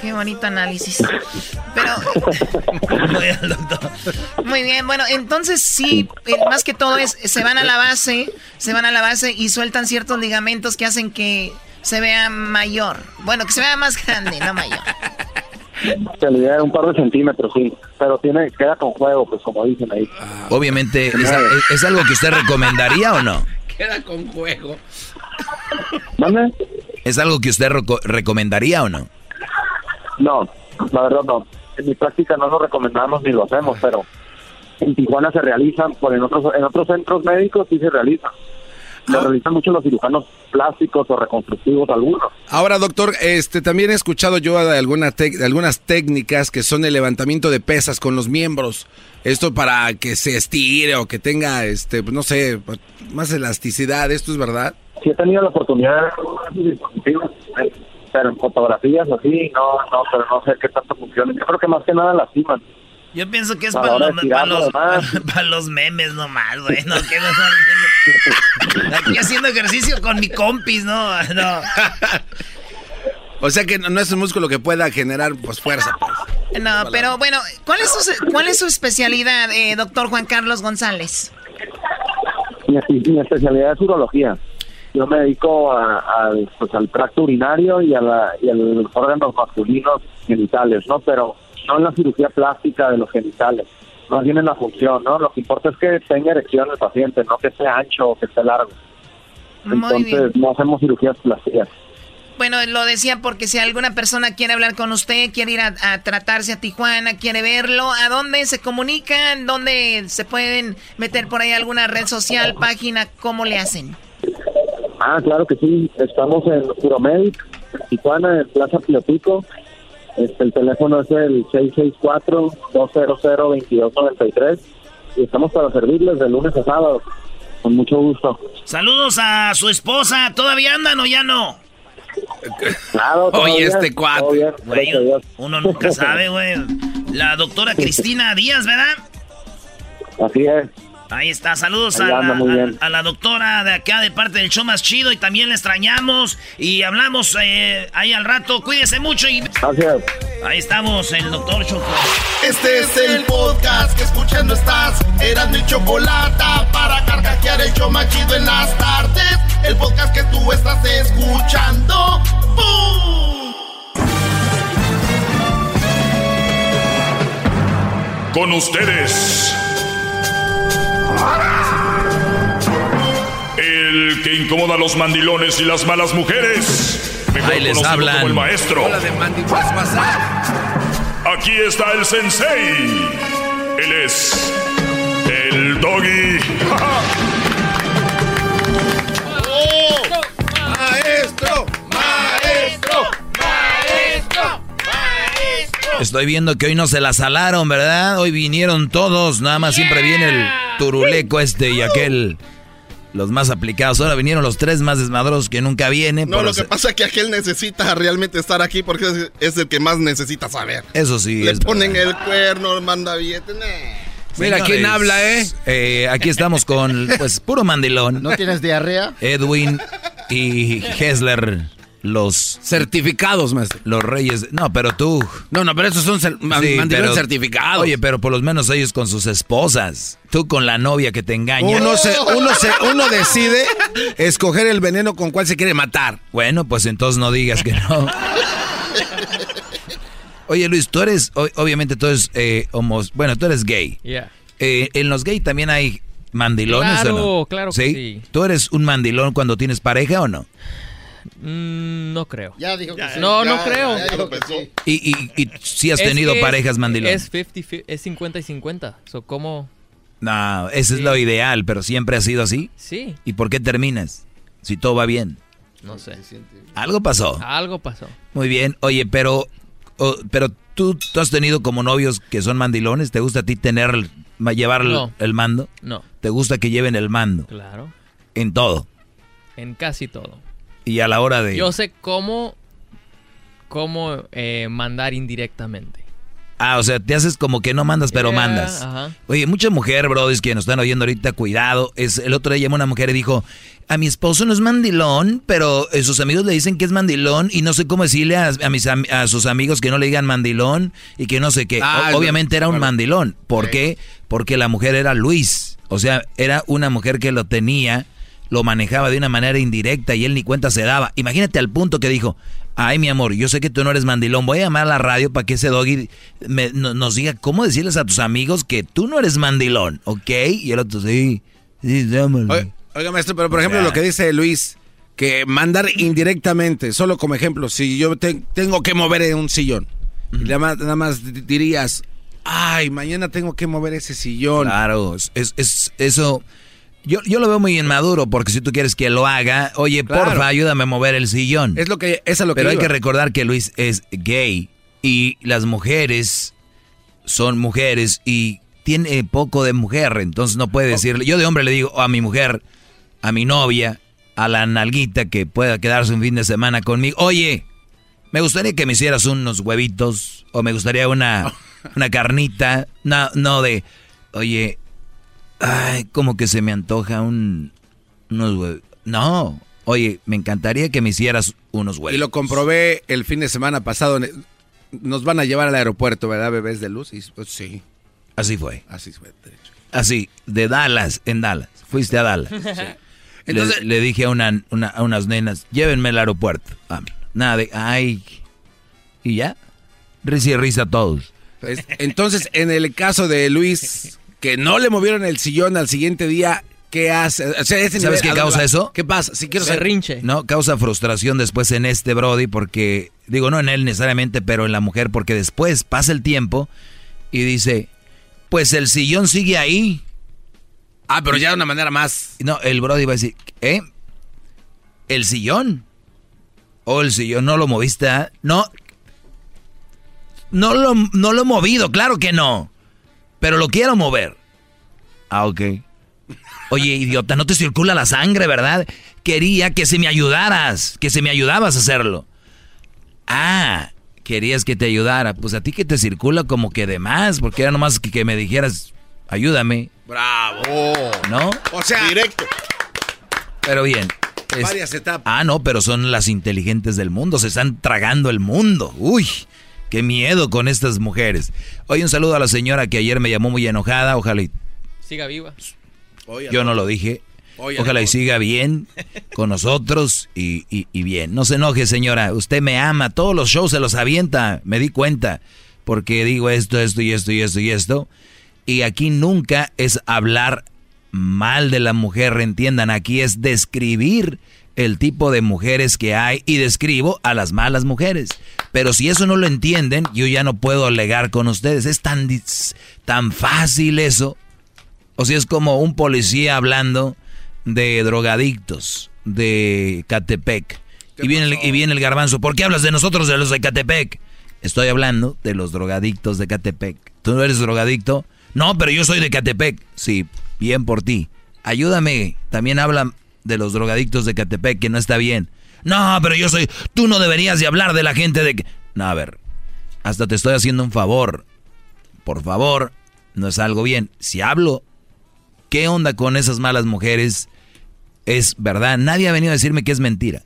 Qué bonito análisis. Pero. Muy bien, bueno, entonces sí, eh, más que todo es, se van a la base, se van a la base y sueltan ciertos ligamentos que hacen que se vea mayor. Bueno, que se vea más grande, no mayor. Se le da un par de centímetros, sí, pero tiene queda con juego, pues como dicen ahí. Obviamente, ¿es, es- es algo que usted recomendaría o no? (laughs) Queda con juego. ¿Es algo que usted reco- recomendaría o no? No, la verdad no. En mi práctica no lo recomendamos ni lo hacemos, pero en Tijuana se realizan, por en otros en otros centros médicos sí se realizan. Se realizan mucho los cirujanos plásticos o reconstructivos algunos. Ahora, doctor, este también he escuchado yo de, alguna de algunas técnicas que son el levantamiento de pesas con los miembros. Esto para que se estire o que tenga, este, pues, no sé, más elasticidad. ¿Esto es verdad? Sí he tenido la oportunidad de eh, pero en fotografías así, no, no, pero no sé qué tanto funciona. Yo creo que más que nada lastiman. Yo pienso que es para hora los, para, los, (laughs) para los memes nomás, güey. No, que no (laughs) Aquí haciendo ejercicio con mi compis, ¿no? No. O sea que no, no es un músculo que pueda generar pues fuerza. pues. No, pero bueno, ¿cuál es su, cuál es su especialidad, eh, doctor Juan Carlos González? Mi, mi especialidad es urología. Yo me dedico a- al, pues, al tracto urinario y a, la, y a los órganos masculinos genitales, ¿no? Pero no en la cirugía plástica de los genitales, bien en la función, ¿no? Lo que importa es que tenga erección el paciente, no que sea ancho o que esté largo. Muy Entonces bien. no hacemos cirugías plásticas. Bueno, lo decía porque si alguna persona quiere hablar con usted, quiere ir a, a tratarse a Tijuana, quiere verlo, ¿a dónde se comunican? ¿Dónde se pueden meter por ahí alguna red social, página? ¿Cómo le hacen? Ah, claro que sí. Estamos en Uromedic, en Tijuana, en Plaza Piopico. Este, el teléfono es el 664-200-2293. Y estamos para servirles de lunes a sábado. Con mucho gusto. Saludos a su esposa. ¿Todavía andan o ya no? Claro, todo Oye, este Dios. uno nunca sabe, güey. La doctora (laughs) Cristina Díaz, ¿verdad? Así es. Ahí está, saludos Ahí a anda, la, a- a la doctora de acá de parte del show más chido y también le extrañamos y hablamos eh, ahí al rato. Cuídese mucho y Gracias. ahí estamos, el doctor Choco. Este es el podcast que escuchando estás. Eran mi chocolate para carcajear el show más chido en las tardes. El podcast que tú estás escuchando. ¡Bum! Con ustedes. El que incomoda a los mandilones y las malas mujeres. mejor Ahí les hablan. como el maestro. Aquí está el sensei. Él es el doggy. (laughs) Estoy viendo que hoy no se la salaron, ¿verdad? Hoy vinieron todos, nada más siempre viene el turuleco este y aquel. Los más aplicados. Ahora vinieron los tres más desmadrosos que nunca vienen. No, lo que pasa es que aquel necesita realmente estar aquí porque es, el que más necesita saber. Eso sí. Le es ponen el cuerno, manda billetes. nah. Mira quién habla, ¿eh? Eh, Aquí estamos con, pues, puro mandilón. ¿No tienes diarrea? Edwin y Hessler, los... Certificados, maestro. Los reyes... No, pero tú... No, no, pero esos son cer- Sí, mandilones pero- certificados. Oye, pero por lo menos ellos con sus esposas. Tú con la novia que te engaña. Uno, se, uno, se, uno decide (laughs) escoger el veneno con cuál se quiere matar. Bueno, pues entonces no digas que no. Oye, Luis, tú eres, obviamente tú eres eh, homos- bueno, tú eres gay. Yeah. Eh, en los gay también hay mandilones Claro, o no? claro que sí. ¿Tú eres un mandilón cuando tienes pareja o no? Mm, no creo. Ya dijo que sí. No, no creo. ya dijo que sí. Y, y, y si has Es tenido parejas es, mandilones. Es 50, fi- es 50 y 50. So, ¿Cómo? No, ese es lo ideal, pero siempre ha sido así. Sí. ¿Y por qué terminas? Si todo va bien. No sé. Algo pasó. Algo pasó. Muy bien. Oye, pero, pero tú, tú has tenido como novios que son mandilones. ¿Te gusta a ti tener, llevar el mando? No. ¿Te gusta que lleven el mando? Claro. En todo. En casi todo. Y a la hora de... Yo sé cómo, cómo eh, mandar indirectamente. Ah, o sea, te haces como que no mandas, pero Yeah, mandas. ajá. Oye, mucha mujer, brodis, que nos están oyendo ahorita, cuidado. Es, el otro día llamó una mujer y dijo, a mi esposo no es mandilón, pero eh, sus amigos le dicen que es mandilón y no sé cómo decirle a, a mis, a sus amigos que no le digan mandilón y que no sé qué. Ah, O- obviamente era un bueno. mandilón. ¿Por qué? Porque la mujer era Luis. O sea, era una mujer que lo tenía, lo manejaba de una manera indirecta y él ni cuenta se daba. Imagínate al punto que dijo, ay mi amor, yo sé que tú no eres mandilón, voy a llamar a la radio para que ese doggy me- no- nos diga cómo decirles a tus amigos que tú no eres mandilón, ¿ok? Y el otro, sí, sí, dámelo. Oiga, oiga, maestro, pero por ejemplo lo que dice Luis, que mandar indirectamente, solo como ejemplo, si yo te- tengo que mover un sillón, y nada más, nada más di- dirías, ay, mañana tengo que mover ese sillón. Claro, es- eso. Yo, yo lo veo muy inmaduro porque si tú quieres que lo haga, oye, Claro. porfa, ayúdame a mover el sillón. Es lo que, es a lo que Pero hay iba. que recordar que Luis es gay y las mujeres son mujeres y tiene poco de mujer, entonces no puede decirle. Yo de hombre le digo a mi mujer, a mi novia, a la nalguita que pueda quedarse un fin de semana conmigo, oye, me gustaría que me hicieras unos huevitos o me gustaría una, (laughs) una carnita, no, no de, oye, ay, como que se me antoja un, unos huevitos. No, oye, me encantaría que me hicieras unos huevitos. Y lo comprobé el fin de semana pasado. Nos van a llevar al aeropuerto, ¿verdad, bebés de luz? Y, pues, sí, Así fue. así fue. de hecho. Así, de Dallas, en Dallas. Fuiste a Dallas. Le- Entonces- le, dije a, una, una- a unas nenas, llévenme al aeropuerto. Vámonos. Nada de, ay. Y ya. Risa y risa a todos. Es- Entonces, en el caso de Luis, que no le movieron el sillón al siguiente día, ¿qué hace? O sea, ese ¿Sabes nivel, qué ¿a dónde causa va? eso? ¿Qué pasa? Si quiero saber. Berrinche. No, causa frustración después en este Brody porque, digo, no en él necesariamente, pero en la mujer, porque después pasa el tiempo y dice, pues el sillón sigue ahí. Ah, pero ya de una manera más. No, el Brody va a decir, ¿eh? ¿El sillón? ¿O el sillón no lo moviste? ah? No. No lo, no lo he movido, claro que no. Pero lo quiero mover. Ah, ok. Oye, idiota, no te circula la sangre, ¿verdad? Quería que se me ayudaras, que se me ayudabas a hacerlo. Ah, querías que te ayudara. Pues a ti que te circula como que de más, porque era nomás que, que me dijeras, ayúdame, Bravo. ¿no? O sea, Directo. Pero bien. es- varias etapas. Ah, no, pero son las inteligentes del mundo, se están tragando el mundo. Uy, qué miedo con estas mujeres. Oye, un saludo a la señora que ayer me llamó muy enojada, ojalá y Siga viva. Oye, yo no lo dije. Oye, Ojalá y siga bien con nosotros y, y- y bien. No se enoje, señora. Usted me ama. Todos los shows se los avienta. Me di cuenta. Porque digo esto, esto y esto y esto y esto. Y aquí nunca es hablar mal de la mujer, entiendan. Aquí es describir el tipo de mujeres que hay y describo a las malas mujeres. Pero si eso no lo entienden, yo ya no puedo alegar con ustedes. Es tan, tan fácil eso. O sea, es como un policía hablando de drogadictos de Catepec. Y viene, el, y viene el garbanzo. ¿Por qué hablas de nosotros, de los de Catepec? Estoy hablando de los drogadictos de Catepec. ¿Tú no eres drogadicto? No, pero yo soy de Catepec. Sí, bien por ti. Ayúdame. También hablan de los drogadictos de Catepec, que no está bien. No, pero yo soy... Tú no deberías de hablar de la gente de... No, a ver. Hasta te estoy haciendo un favor. Por favor, no es algo bien. Si hablo, ¿qué onda con esas malas mujeres? Es verdad. Nadie ha venido a decirme que es mentira.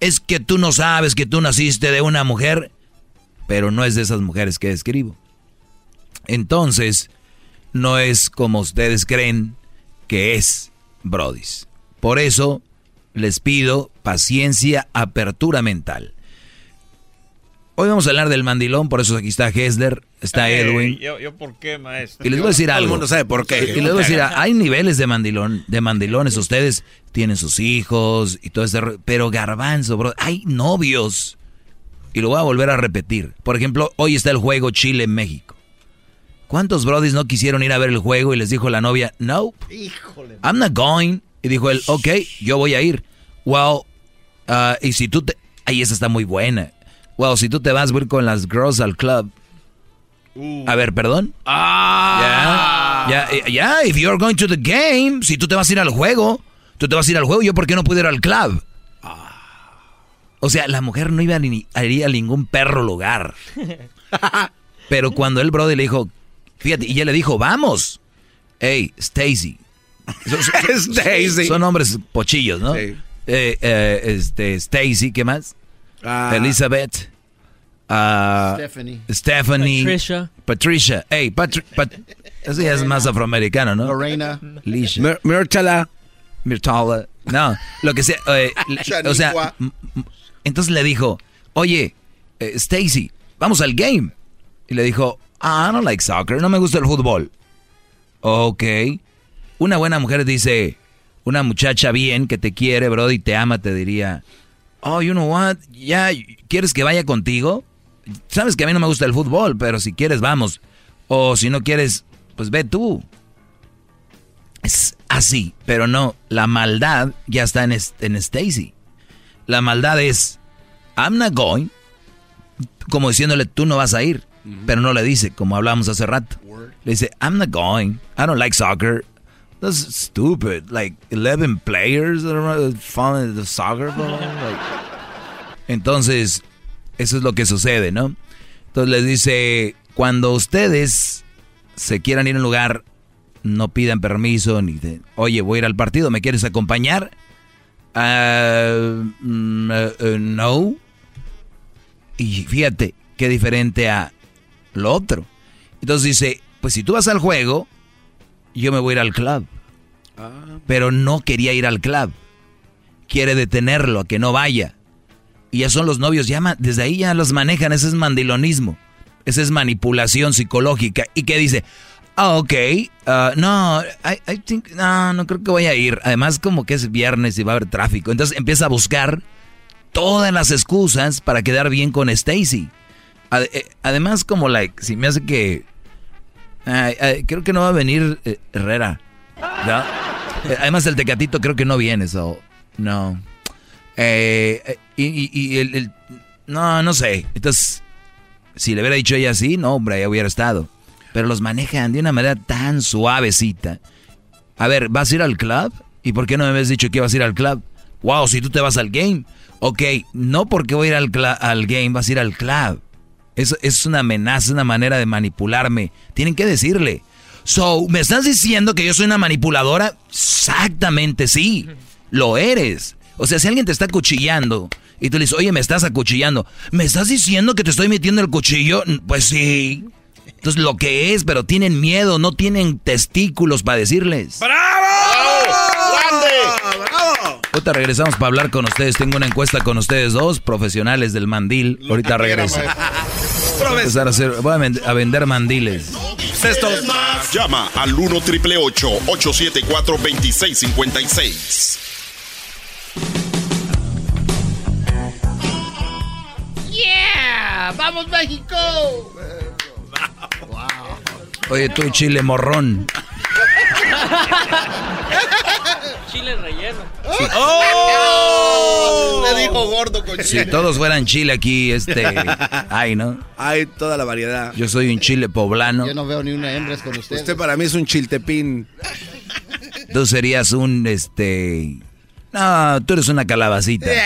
Es que tú no sabes que tú naciste de una mujer, pero no es de esas mujeres que describo. Entonces, no es como ustedes creen que es, Brodis. Por eso les pido paciencia, apertura mental. Hoy vamos a hablar del mandilón, por eso aquí está Hessler, está Edwin. Yo, por qué, maestro? Y les voy a decir algo. Todo el mundo sabe por qué. Y les voy a decir, hay niveles de mandilón, de mandilones. Ustedes tienen sus hijos y todo ese... Pero garbanzo, bro, hay novios. Y lo voy a volver a repetir. Por ejemplo, hoy está el juego Chile-México. ¿Cuántos brodis no quisieron ir a ver el juego y les dijo la novia, no, Híjole. I'm not going? Y dijo él, ok, yo voy a ir. Well, uh, y si tú te... Ay, esa está muy buena. Well, si tú te vas, a ir con las girls al club. A ver, perdón. Ah. Ya, ya, ya, if you're going to the game, si tú te vas a ir al juego, tú te vas a ir al juego, yo por qué no puedo ir al club. O sea, la mujer no iba a, ni, a ir a ningún perro lugar. (laughs) Pero cuando el brother le dijo, fíjate, y ella le dijo, vamos. Hey, Stacy. (laughs) Stacy. Son nombres pochillos, ¿no? Sí. Eh, eh, este, Stacy, ¿qué más? Ah. Elizabeth. ah, Stephanie. Stephanie. Patricia. Patricia. Hey, Patri Pat Eso ya es más afroamericano, ¿no? Lorena. Lisha. Mir- Mirtala. Mirtala. No, lo que sea. eh, (laughs) o sea, entonces le dijo, oye, eh, Stacy, vamos al game. Y le dijo, ah, I don't like soccer, no me gusta el fútbol. Ok. Una buena mujer dice, una muchacha bien que te quiere, bro, y te ama, te diría, oh, you know what, ya, ¿quieres que vaya contigo? Sabes que a mí no me gusta el fútbol, pero si quieres, vamos. O si no quieres, pues ve tú. Es así, pero no, la maldad ya está en, en Stacy. La maldad es, I'm not going, como diciéndole, tú no vas a ir, pero no le dice, como hablamos hace rato. Le dice, I'm not going, I don't like soccer. That's stupid, like 11 players that are following the soccer ball. Like, entonces, eso es lo que sucede, ¿no? Entonces les dice, cuando ustedes se quieran ir a un lugar, no pidan permiso ni de, oye, voy a ir al partido, ¿me quieres acompañar? Eh, no. Y fíjate, qué diferente a lo otro. Entonces dice, pues si tú vas al juego, yo me voy a ir al club. Pero no quería ir al club. Quiere detenerlo, a que no vaya. Y ya son los novios, ya desde ahí ya los manejan, ese es mandilonismo. Esa es manipulación psicológica. ¿Y qué dice? Ah, ok, ah, no, I, I think, no, no creo que voy a ir. Además, como que es viernes y va a haber tráfico. Entonces empieza a buscar todas las excusas para quedar bien con Stacy. Eh, Además, como, like, si me hace que... creo que no va a venir eh, Herrera. Eh, Además, el Tecatito creo que no viene, so... No. Eh, eh, y y- y el, No, no sé. Entonces, si le hubiera dicho ella así, no, hombre, ya hubiera estado. Pero los manejan de una manera tan suavecita. A ver, ¿vas a ir al club? ¿Y por qué no me habías dicho que ibas a ir al club? Wow, si tú te vas al game. Ok, no porque voy a ir al, al game, vas a ir al club. Eso es una amenaza, una manera de manipularme. Tienen que decirle. So, ¿me estás diciendo que yo soy una manipuladora? Exactamente, sí. Lo eres. O sea, si alguien te está acuchillando y tú le dices, oye, me estás acuchillando, ¿me estás diciendo que te estoy metiendo el cuchillo? Pues sí. Entonces, lo que es, pero tienen miedo, no tienen testículos para decirles. Ahorita regresamos para hablar con ustedes. Tengo una encuesta con ustedes dos, profesionales del mandil. Ahorita regreso. Voy a a, hacer, voy a, vender mandiles. Estos. Llama al 1 triple 874 2656. ¡Yeah! ¡Vamos, México! Wow. Oye, tú, chile morrón. (laughs) Chile relleno. ¡Oh! Le dijo gordo con Si todos fueran chile aquí, este. (laughs) Ay, ¿no? Hay toda la variedad. Yo soy un chile poblano. Yo no veo ni una hembra con usted. Usted para mí es un chiltepín. Tú serías un, este... No, tú eres una calabacita. (laughs)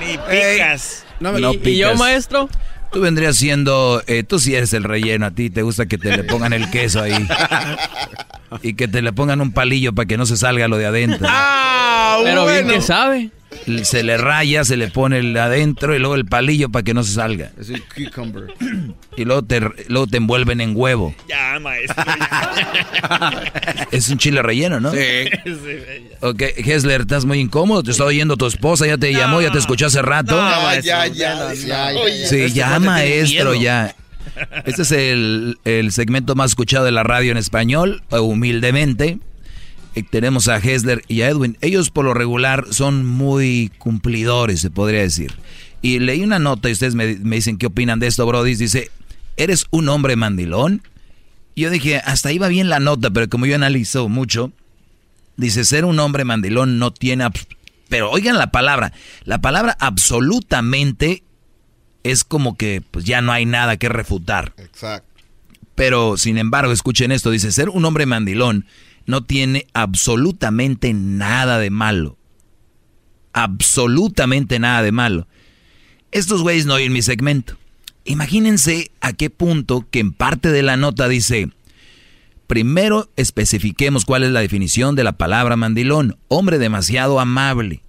Ni picas. no me ¿Y, no y yo, picas. maestro? Tú vendrías siendo... eh, tú sí eres el relleno. A ti te gusta que te le pongan el queso ahí. (laughs) Y que te le pongan un palillo para que no se salga lo de adentro. (laughs) Ah, Pero bien que sabe. Se le raya, se le pone el de adentro y luego el palillo para que no se salga. Es un cucumber. Y luego te, luego te envuelven en huevo. Ya, maestro. (laughs) Es un chile relleno, ¿no? Sí. (laughs) Ok, Hessler, estás muy incómodo. Te está oyendo tu esposa, ya te llamó, ya te escuchó hace rato. No, ya, ya, ya. Oye, Sí, este ya, maestro, ya. Este es el, segmento más escuchado de la radio en español, eh, humildemente. Eh, tenemos a Hessler y a Edwin. Ellos por lo regular son muy cumplidores, se podría decir. Y leí una nota y ustedes me, me dicen qué opinan de esto, Brody. Dice, ¿eres un hombre mandilón? Yo dije, hasta va bien la nota, pero como yo analizo mucho, dice, ser un hombre mandilón no tiene... Pero oigan la palabra, la palabra absolutamente es como que pues ya no hay nada que refutar. Exacto. Pero, sin embargo, escuchen esto, dice, ser un hombre mandilón no tiene absolutamente nada de malo. Absolutamente nada de malo. Estos güeyes no oyen mi segmento. Imagínense a qué punto que en parte de la nota dice, primero especifiquemos cuál es la definición de la palabra mandilón. Hombre demasiado amable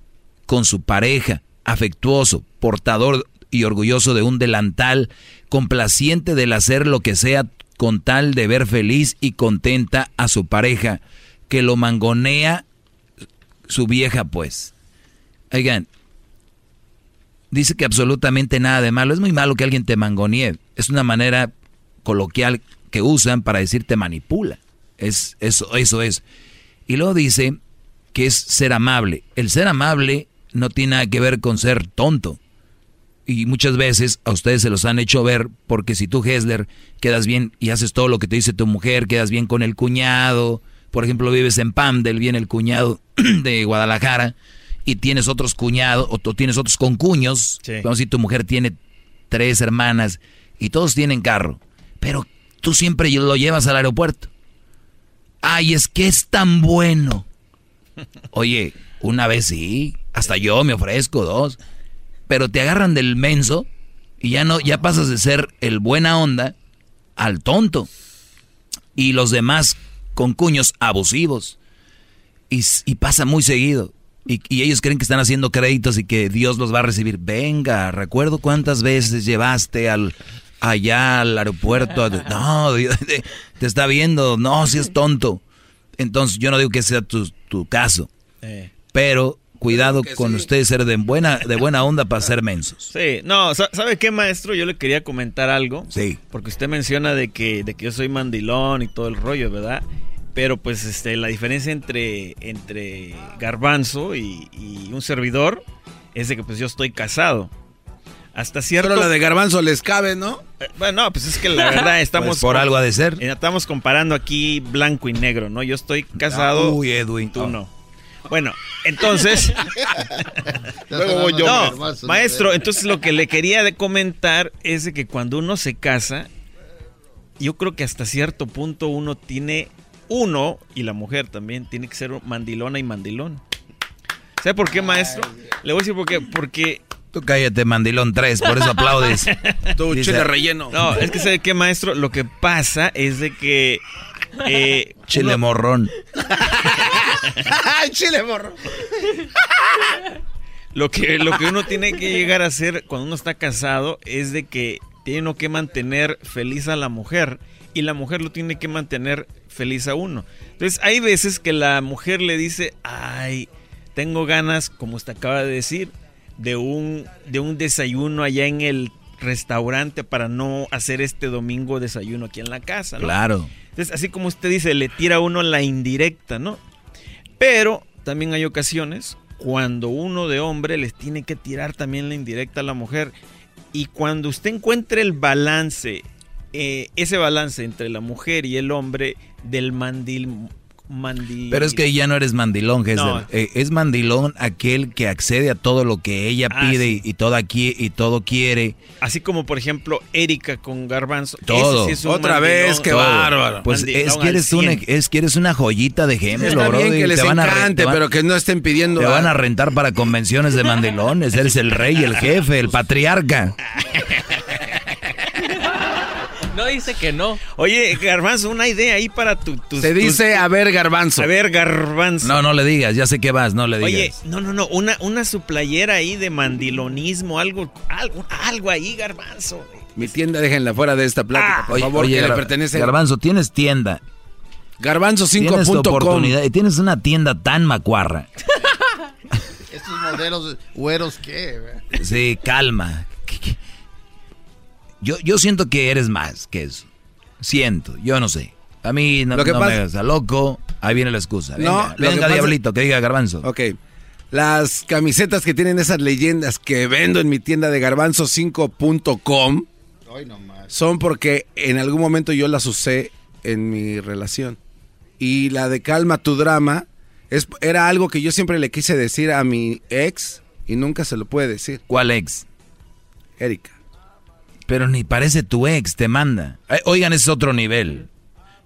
con su pareja, afectuoso, portador y orgulloso de un delantal, complaciente del hacer lo que sea con tal de ver feliz y contenta a su pareja, que lo mangonea su vieja pues. Oigan, dice que absolutamente nada de malo. Es muy malo que alguien te mangonee. Es una manera coloquial que usan para decir te manipula. Es, eso, eso es. Y luego dice que es ser amable. El ser amable no tiene nada que ver con ser tonto. Y muchas veces a ustedes se los han hecho ver porque si tú, Hessler, quedas bien y haces todo lo que te dice tu mujer, quedas bien con el cuñado, por ejemplo, vives en Pamdel, viene el cuñado (clears throat) de Guadalajara y tienes otros cuñados o tienes otros concuños, Sí. vamos a decir, tu mujer tiene tres hermanas y todos tienen carro, pero tú siempre lo llevas al aeropuerto. Ay, es que es tan bueno. (laughs) Oye, una vez sí, hasta yo me ofrezco dos, pero te agarran del menso y ya no, ya pasas de ser el buena onda al tonto. Y los demás con cuños abusivos. Y, pasa muy seguido. Y, y ellos creen que están haciendo créditos y que Dios los va a recibir. Venga, recuerdo cuántas veces llevaste al allá al aeropuerto. (laughs) No, Dios, te, te está viendo. No, si es tonto. Entonces yo no digo que sea tu, tu caso. Eh. Pero cuidado con sí. ustedes ser de buena, de buena onda para ser mensos. Sí, no, sa- ¿sabe qué, maestro? Yo le quería comentar algo. Sí. Porque usted menciona de que, de que yo soy mandilón y todo el rollo, ¿verdad? Pero pues este, la diferencia entre, entre Garbanzo y, y un servidor es de que pues yo estoy casado. Hasta cierto... Pero la de garbanzo les cabe, ¿no? Eh, Bueno, no, pues es que la verdad (laughs) estamos... Pues por algo ha de ser. eh, Estamos comparando aquí blanco y negro, ¿no? Yo estoy casado... Uy, Edwin. Tú Oh. no. Bueno, entonces... (laughs) Luego voy yo. No, maestro, entonces lo que le quería de comentar es de que cuando uno se casa, yo creo que hasta cierto punto uno tiene, uno y la mujer también, tiene que ser mandilona y mandilón. ¿Sabe por qué, maestro? Le voy a decir por qué. Porque... Tú cállate, mandilón 3, por eso aplaudes. (laughs) Dice- chile relleno. No, es que ¿sabe qué, maestro? Lo que pasa es de que... eh, Chile uno- morrón. (laughs) (laughs) ¡Ay, chile morro! Lo que, lo que uno tiene que llegar a hacer cuando uno está casado es de que tiene uno que mantener feliz a la mujer y la mujer lo tiene que mantener feliz a uno. Entonces hay veces que la mujer le dice, ay, tengo ganas, como usted acaba de decir, de un, de un desayuno allá en el restaurante para no hacer este domingo desayuno aquí en la casa. ¿no? Claro. Entonces, así como usted dice, le tira a uno la indirecta, ¿no? Pero también hay ocasiones cuando uno de hombre les tiene que tirar también la indirecta a la mujer. Y cuando usted encuentre el balance, eh, ese balance entre la mujer y el hombre del mandil... mandi- Pero es que ya no eres mandilón, Hesler. No. Eh, es mandilón aquel que accede a todo lo que ella Ah, pide sí. y, y todo aquí y todo quiere. Así como, por ejemplo, Erika con Garbanzo. Todo. Ese sí es un Otra vez, qué Todo. bárbaro. Pues Mandilón es que, eres una, 100. es que eres una joyita de ejemplo, Está bien brody. que les Te van a encante, te van- pero que no estén pidiendo. Te a- van a rentar para convenciones de mandilones. Eres el rey, el jefe, el patriarca. (laughs) No dice que no. Oye, Garbanzo, una idea ahí para tu... tus- Se dice, a ver, garbanzo. A ver, Garbanzo. No, no le digas, ya sé que vas, no le digas. Oye, no, no, no, una, una su playera ahí de mandilonismo, algo, algo, algo ahí, Garbanzo. Mi tienda, déjenla fuera de esta plática, por Oye, favor, oye, que le pertenece. Garbanzo, tienes tienda. Tienes tu Garbanzo5.com. oportunidad y tienes una tienda tan macuarra. (laughs) Estos modelos güeros, ¿qué? Sí, calma. ¿Qué- qué? Yo, yo siento que eres más que eso. Siento, yo no sé. A mí no, Lo que no pasa- me hagas a loco. Ahí viene la excusa. Venga, No, lo que venga pasa- diablito, que diga garbanzo. Ok. Las camisetas que tienen esas leyendas que vendo en mi tienda de garbanzo5.com son porque en algún momento yo las usé en mi relación. Y la de calma tu drama es, era algo que yo siempre le quise decir a mi ex y nunca se lo puede decir. ¿Cuál ex? Erika. Pero ni parece tu ex, te manda. Eh, Oigan, ese es otro nivel.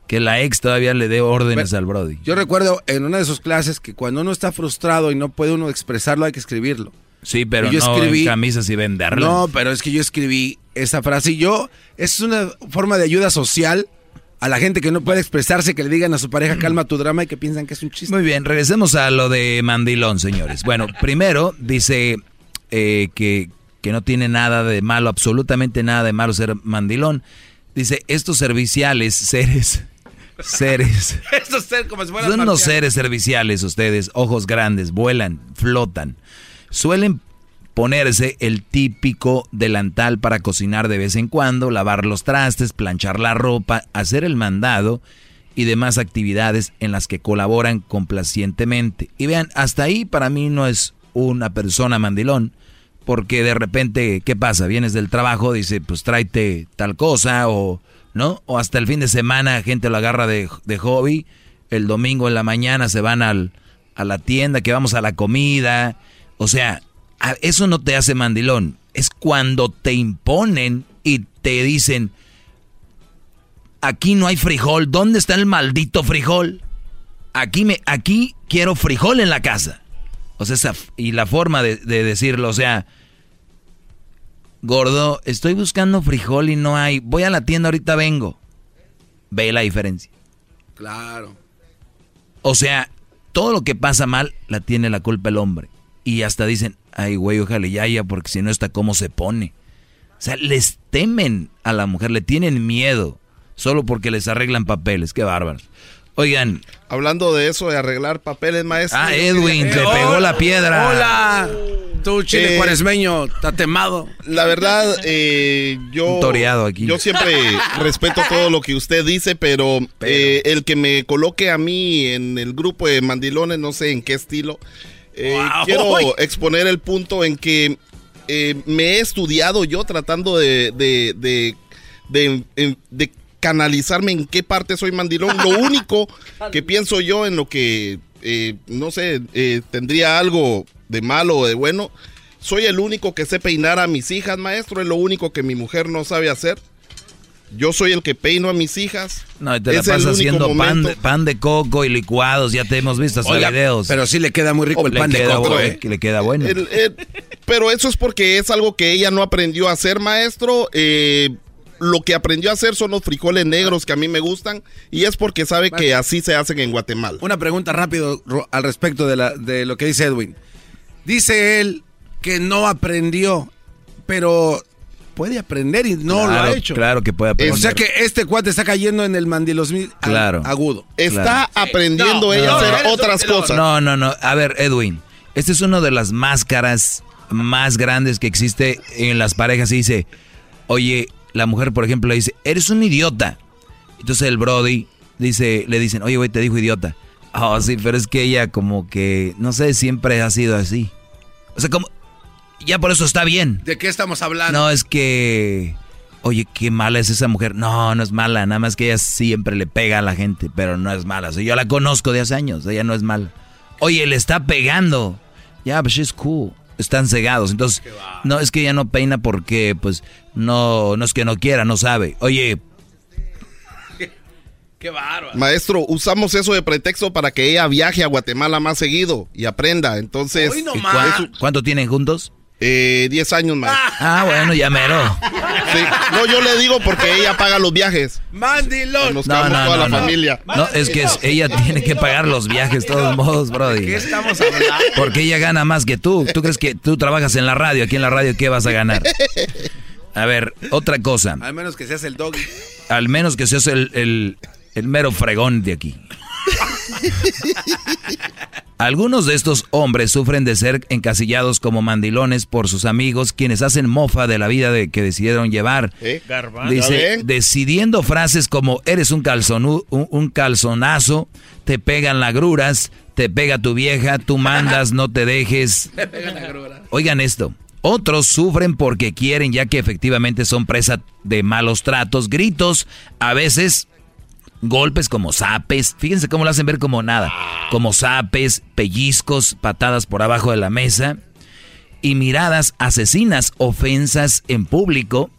Que la ex todavía le dé órdenes al Brody. Yo recuerdo en una de sus clases que cuando uno está frustrado y no puede uno expresarlo, hay que escribirlo. Sí, pero yo no escribí- en camisas y venderlas. No, pero es que yo escribí esa frase y yo, es una forma de ayuda social a la gente que no puede expresarse, que le digan a su pareja (clears throat) calma tu drama y que piensan que es un chiste. Muy bien, regresemos a lo de Mandilón, señores. Bueno, primero dice eh, que, que no tiene nada de malo, absolutamente nada de malo ser mandilón. Dice, estos serviciales, seres, (laughs) seres, Esto es ser como si fueran son unos seres serviciales ustedes, ojos grandes, vuelan, flotan. Suelen ponerse el típico delantal para cocinar de vez en cuando, lavar los trastes, planchar la ropa, hacer el mandado y demás actividades en las que colaboran complacientemente. Y vean, hasta ahí para mí no es una persona mandilón, porque de repente, ¿qué pasa? Vienes del trabajo, dice, pues tráete tal cosa, o, ¿no? O hasta el fin de semana gente lo agarra de, de hobby, el domingo en la mañana se van al, a la tienda, que vamos a la comida, o sea, eso no te hace mandilón, es cuando te imponen y te dicen, aquí no hay frijol, ¿dónde está el maldito frijol? Aquí, me, aquí quiero frijol en la casa. O sea, esa, y la forma de, de decirlo, o sea, gordo, estoy buscando frijol y no hay, voy a la tienda, ahorita vengo. Ve la diferencia. Claro. O sea, todo lo que pasa mal la tiene la culpa el hombre. Y hasta dicen, ay, güey, ojalá ya, ya, porque si no está cómo se pone. O sea, les temen a la mujer, le tienen miedo, solo porque les arreglan papeles. Qué bárbaros. Oigan. Hablando de eso, de arreglar papeles, maestro. Ah, Edwin, te pegó la piedra. Hola. Tú, chile Eh, cuaresmeño, tatemado. La verdad, eh, yo. Un toreado aquí. Yo siempre respeto todo lo que usted dice, pero, eh, el que me coloque a mí en el grupo de mandilones, no sé en qué estilo. eh, Wow. Quiero (laughs) exponer el punto en que eh, me he estudiado yo tratando de, de, de, de- en- de canalizarme en qué parte soy mandilón. Lo (laughs) único que pienso yo en lo que, eh, no sé, eh, tendría algo de malo o de bueno. Soy el único que sé peinar a mis hijas, maestro. Es lo único que mi mujer no sabe hacer. Yo soy el que peino a mis hijas. No, y te la pasas haciendo pan de, pan de coco y licuados, ya te hemos visto hasta Oiga, videos. pero sí le queda muy rico el Le pan de queda coco, eh. que le queda bueno. El- el- pero eso es porque es algo que ella no aprendió a hacer, maestro. Eh, lo que aprendió a hacer son los frijoles negros que a mí me gustan y es porque sabe que así se hacen en Guatemala. Una pregunta rápido al respecto de, la, de lo que dice Edwin. Dice él que no aprendió, pero puede aprender y no lo Claro, ha hecho. Claro que puede aprender. O sea que este cuate está cayendo en el mandilosmil Claro. agudo. Está Claro. aprendiendo No, ella no, a hacer no, otras cosas. No, no, no. A ver, Edwin, esta es una de las máscaras más grandes que existe en las parejas. Y dice, oye, la mujer, por ejemplo, le dice, eres un idiota. Entonces el Brody dice, le dicen, oye, güey, te dijo idiota. Oh, sí, pero es que ella como que, no sé, siempre ha sido así. O sea, como... ya por eso está bien. ¿De qué estamos hablando? No, es que... Oye, qué mala es esa mujer. No, no es mala, nada más que ella siempre le pega a la gente, pero no es mala. O sea, yo la conozco de hace años, ella no es mala. Oye, le está pegando. Ya, but she's cool. Están cegados. Entonces, no, es que ella no peina porque, pues, no, no es que no quiera, no sabe. Oye, Qué bárbaro. Maestro, usamos eso de pretexto para que ella viaje a Guatemala más seguido y aprenda. Entonces, Hoy no ¿y más. cuánto, cuánto tienen juntos? Eh, 10 años más. Ah, bueno, ya mero. Sí. No, yo le digo porque ella paga los viajes. Mandilón. Nos No, no, toda no, la no. familia. No, es que es- ella tiene que pagar los viajes, de todos modos, Brody. ¿Qué estamos hablando? Porque ella gana más que tú. ¿Tú crees que tú trabajas en la radio? Aquí en la radio, ¿qué vas a ganar? A ver, otra cosa. Al menos que seas el doggy. Al menos que seas el, el- el mero fregón de aquí. (laughs) Algunos de estos hombres sufren de ser encasillados como mandilones por sus amigos, quienes hacen mofa de la vida de que decidieron llevar. ¿Eh? Decidiendo frases como eres un, calzonu- un, un calzonazo, te pegan lagruras, te pega tu vieja, tú mandas, no te dejes. (laughs) Oigan esto. Otros sufren porque quieren, ya que efectivamente son presa de malos tratos, gritos, a veces golpes como zapes. Fíjense cómo lo hacen ver como nada. Como zapes, pellizcos, patadas por abajo de la mesa y miradas asesinas, ofensas en público.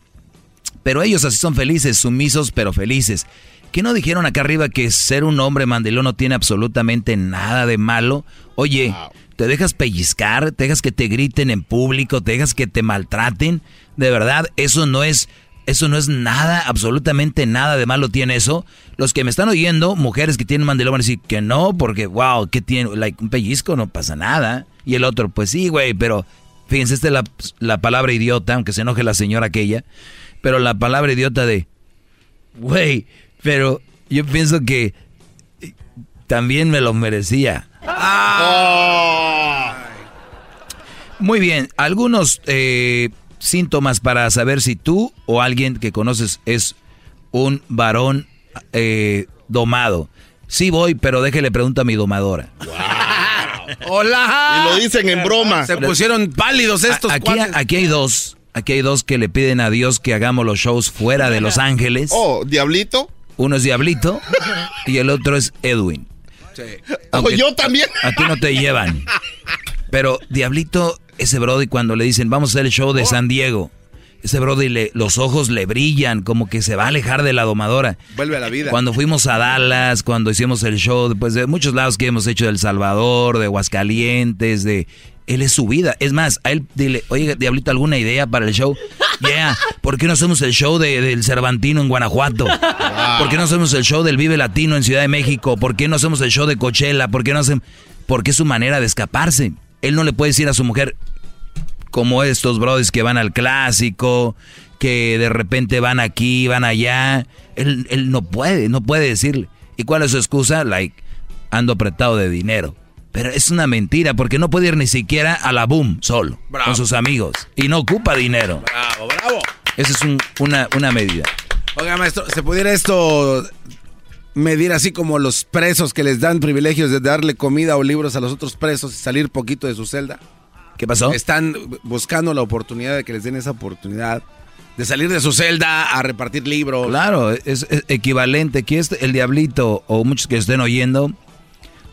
Pero ellos así son felices, sumisos pero felices. ¿Qué no dijeron acá arriba que ser un hombre mandilón no tiene absolutamente nada de malo? Oye, te dejas pellizcar, te dejas que te griten en público, te dejas que te maltraten. De verdad, eso no es, eso no es nada, absolutamente nada de malo tiene eso. Los que me están oyendo, mujeres que tienen mandilón van a decir que no, porque wow, ¿qué tiene? Like, un pellizco no pasa nada. Y el otro, pues sí, güey, pero fíjense, esta es la, la palabra idiota, aunque se enoje la señora aquella. Pero la palabra idiota de, güey, pero yo pienso que también me lo merecía. Muy bien, algunos eh, síntomas para saber si tú o alguien que conoces es un varón eh, domado. Sí voy, pero déjele pregunta a mi domadora. (laughs) Hola. Y lo dicen en broma. Se pusieron pálidos estos aquí, aquí hay dos, aquí hay dos que le piden a Dios que hagamos los shows fuera de Los Ángeles. Oh, Diablito. Uno es Diablito y el otro es Edwin. Oh, Aunque yo también. A ti no te llevan. Pero Diablito, ese Brody cuando le dicen vamos a hacer el show de San Diego, ese Brody le, los ojos le brillan, como que se va a alejar de la domadora. Vuelve a la vida. Cuando fuimos a Dallas, cuando hicimos el show, después de muchos lados que hemos hecho de El Salvador, de Aguascalientes, de... Él es su vida. Es más, a él dile, oye, Diablito, ¿alguna idea para el show? Yeah, ¿por qué no hacemos el show de- del Cervantino en Guanajuato? ¿Por qué no hacemos el show del Vive Latino en Ciudad de México? ¿Por qué no hacemos el show de Coachella? ¿Por qué no hacemos...? Porque es su manera de escaparse. Él no le puede decir a su mujer, como estos brothers que van al clásico, que de repente van aquí, van allá. Él, él no puede, no puede decirle. ¿Y cuál es su excusa? Like, ando apretado de dinero. Pero es una mentira, porque no puede ir ni siquiera a la boom solo, Bravo. con sus amigos. Y no ocupa dinero. Bravo, bravo. Esa es un- una, una medida. Oiga, maestro, ¿se pudiera esto medir así como los presos que les dan privilegios de darle comida o libros a los otros presos y salir poquito de su celda? ¿Qué pasó? Están buscando la oportunidad de que les den esa oportunidad de salir de su celda a repartir libros. Claro, es, es equivalente. Aquí este- el diablito o muchos que estén oyendo,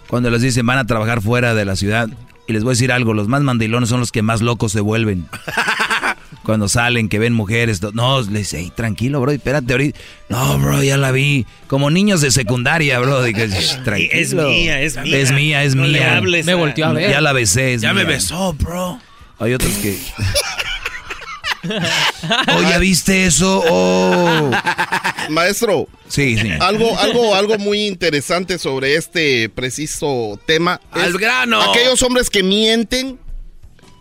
cuando les dicen van a trabajar fuera de la ciudad, y les voy a decir algo, los más mandilones son los que más locos se vuelven. (laughs) Cuando salen, que ven mujeres, no, les dice, "Ey, tranquilo, bro, espérate ahorita. No, bro, ya la vi. Como niños de secundaria, bro. de que, "Shh, (laughs) tranquilo. Es mía, es mía. Es mía, es No le mía. hables Me volteó a ver. Ya la besé. es Ya me mía". besó, bro. Hay otros que... (laughs) oh, ¿ya viste eso? Oh. Maestro, Sí, sí. algo, algo, algo muy interesante sobre este preciso tema. es ¡Al grano! Aquellos hombres que mienten,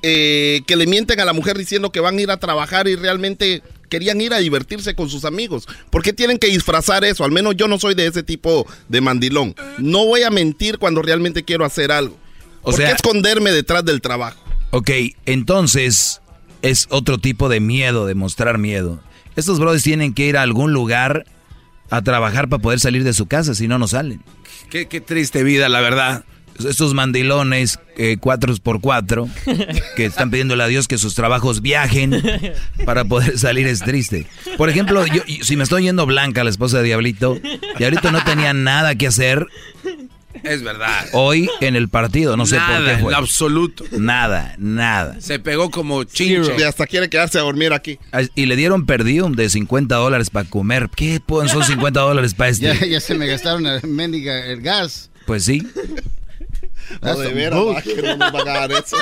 eh, que le mienten a la mujer diciendo que van a ir a trabajar y realmente querían ir a divertirse con sus amigos. ¿Por qué tienen que disfrazar eso? Al menos yo no soy de ese tipo de mandilón. No voy a mentir cuando realmente quiero hacer algo. O ¿Por sea- qué esconderme detrás del trabajo? Ok, entonces es otro tipo de miedo, de mostrar miedo. Estos brothers tienen que ir a algún lugar a trabajar para poder salir de su casa, si no, no salen. Qué, qué triste vida, la verdad. Estos mandilones eh, cuatro por cuatro que están pidiéndole a Dios que sus trabajos viajen para poder salir es triste. Por ejemplo, yo, si me estoy yendo Blanca, la esposa de Diablito, Diablito no tenía nada que hacer. Es verdad. Hoy en el partido, no sé por qué fue. En absoluto. Nada, nada. Se pegó como chinche. Y hasta quiere quedarse a dormir aquí. Y le dieron perdido de 50 dólares para comer. ¿Qué son 50 dólares para este? (laughs) Ya, ya se me gastaron el, mendiga, el gas. Pues sí. (laughs) No, de veras, que no nos va a eso.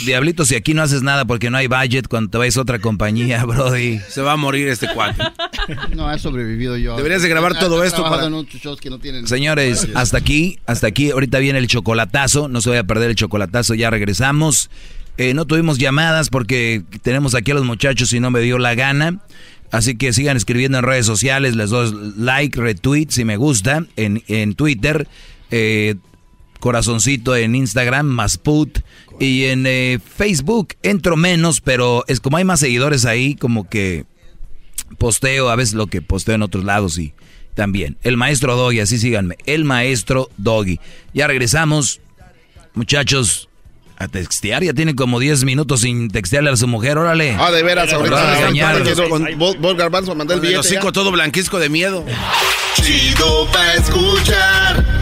(laughs) Diablito, si aquí no haces nada porque no hay budget, cuando te vayas a otra compañía, (laughs) Brody. Se va a morir este cuate. No, he sobrevivido yo. Deberías de grabar todo esto para... En otros shows que no tienen Señores, hasta aquí, hasta aquí. Ahorita viene el chocolatazo. No se vaya a perder el chocolatazo. Ya regresamos. Eh, no tuvimos llamadas porque tenemos aquí a los muchachos y no me dio la gana. Así que sigan escribiendo en redes sociales. Les doy like, retweet si me gusta. En, en Twitter. Eh, corazoncito en Instagram, más put. Y en eh, Facebook entro menos, pero es como hay más seguidores ahí, como que posteo a veces lo que posteo en otros lados y también. El maestro Doggy, así síganme. El maestro Doggy. Ya regresamos, muchachos. A textear, ya tiene como 10 minutos sin textearle a su mujer, órale. Ah, de veras, ahorita. Vos, Garbanzo, mandé el billete. El hocico todo blanquisco de miedo. Chido pa' escuchar.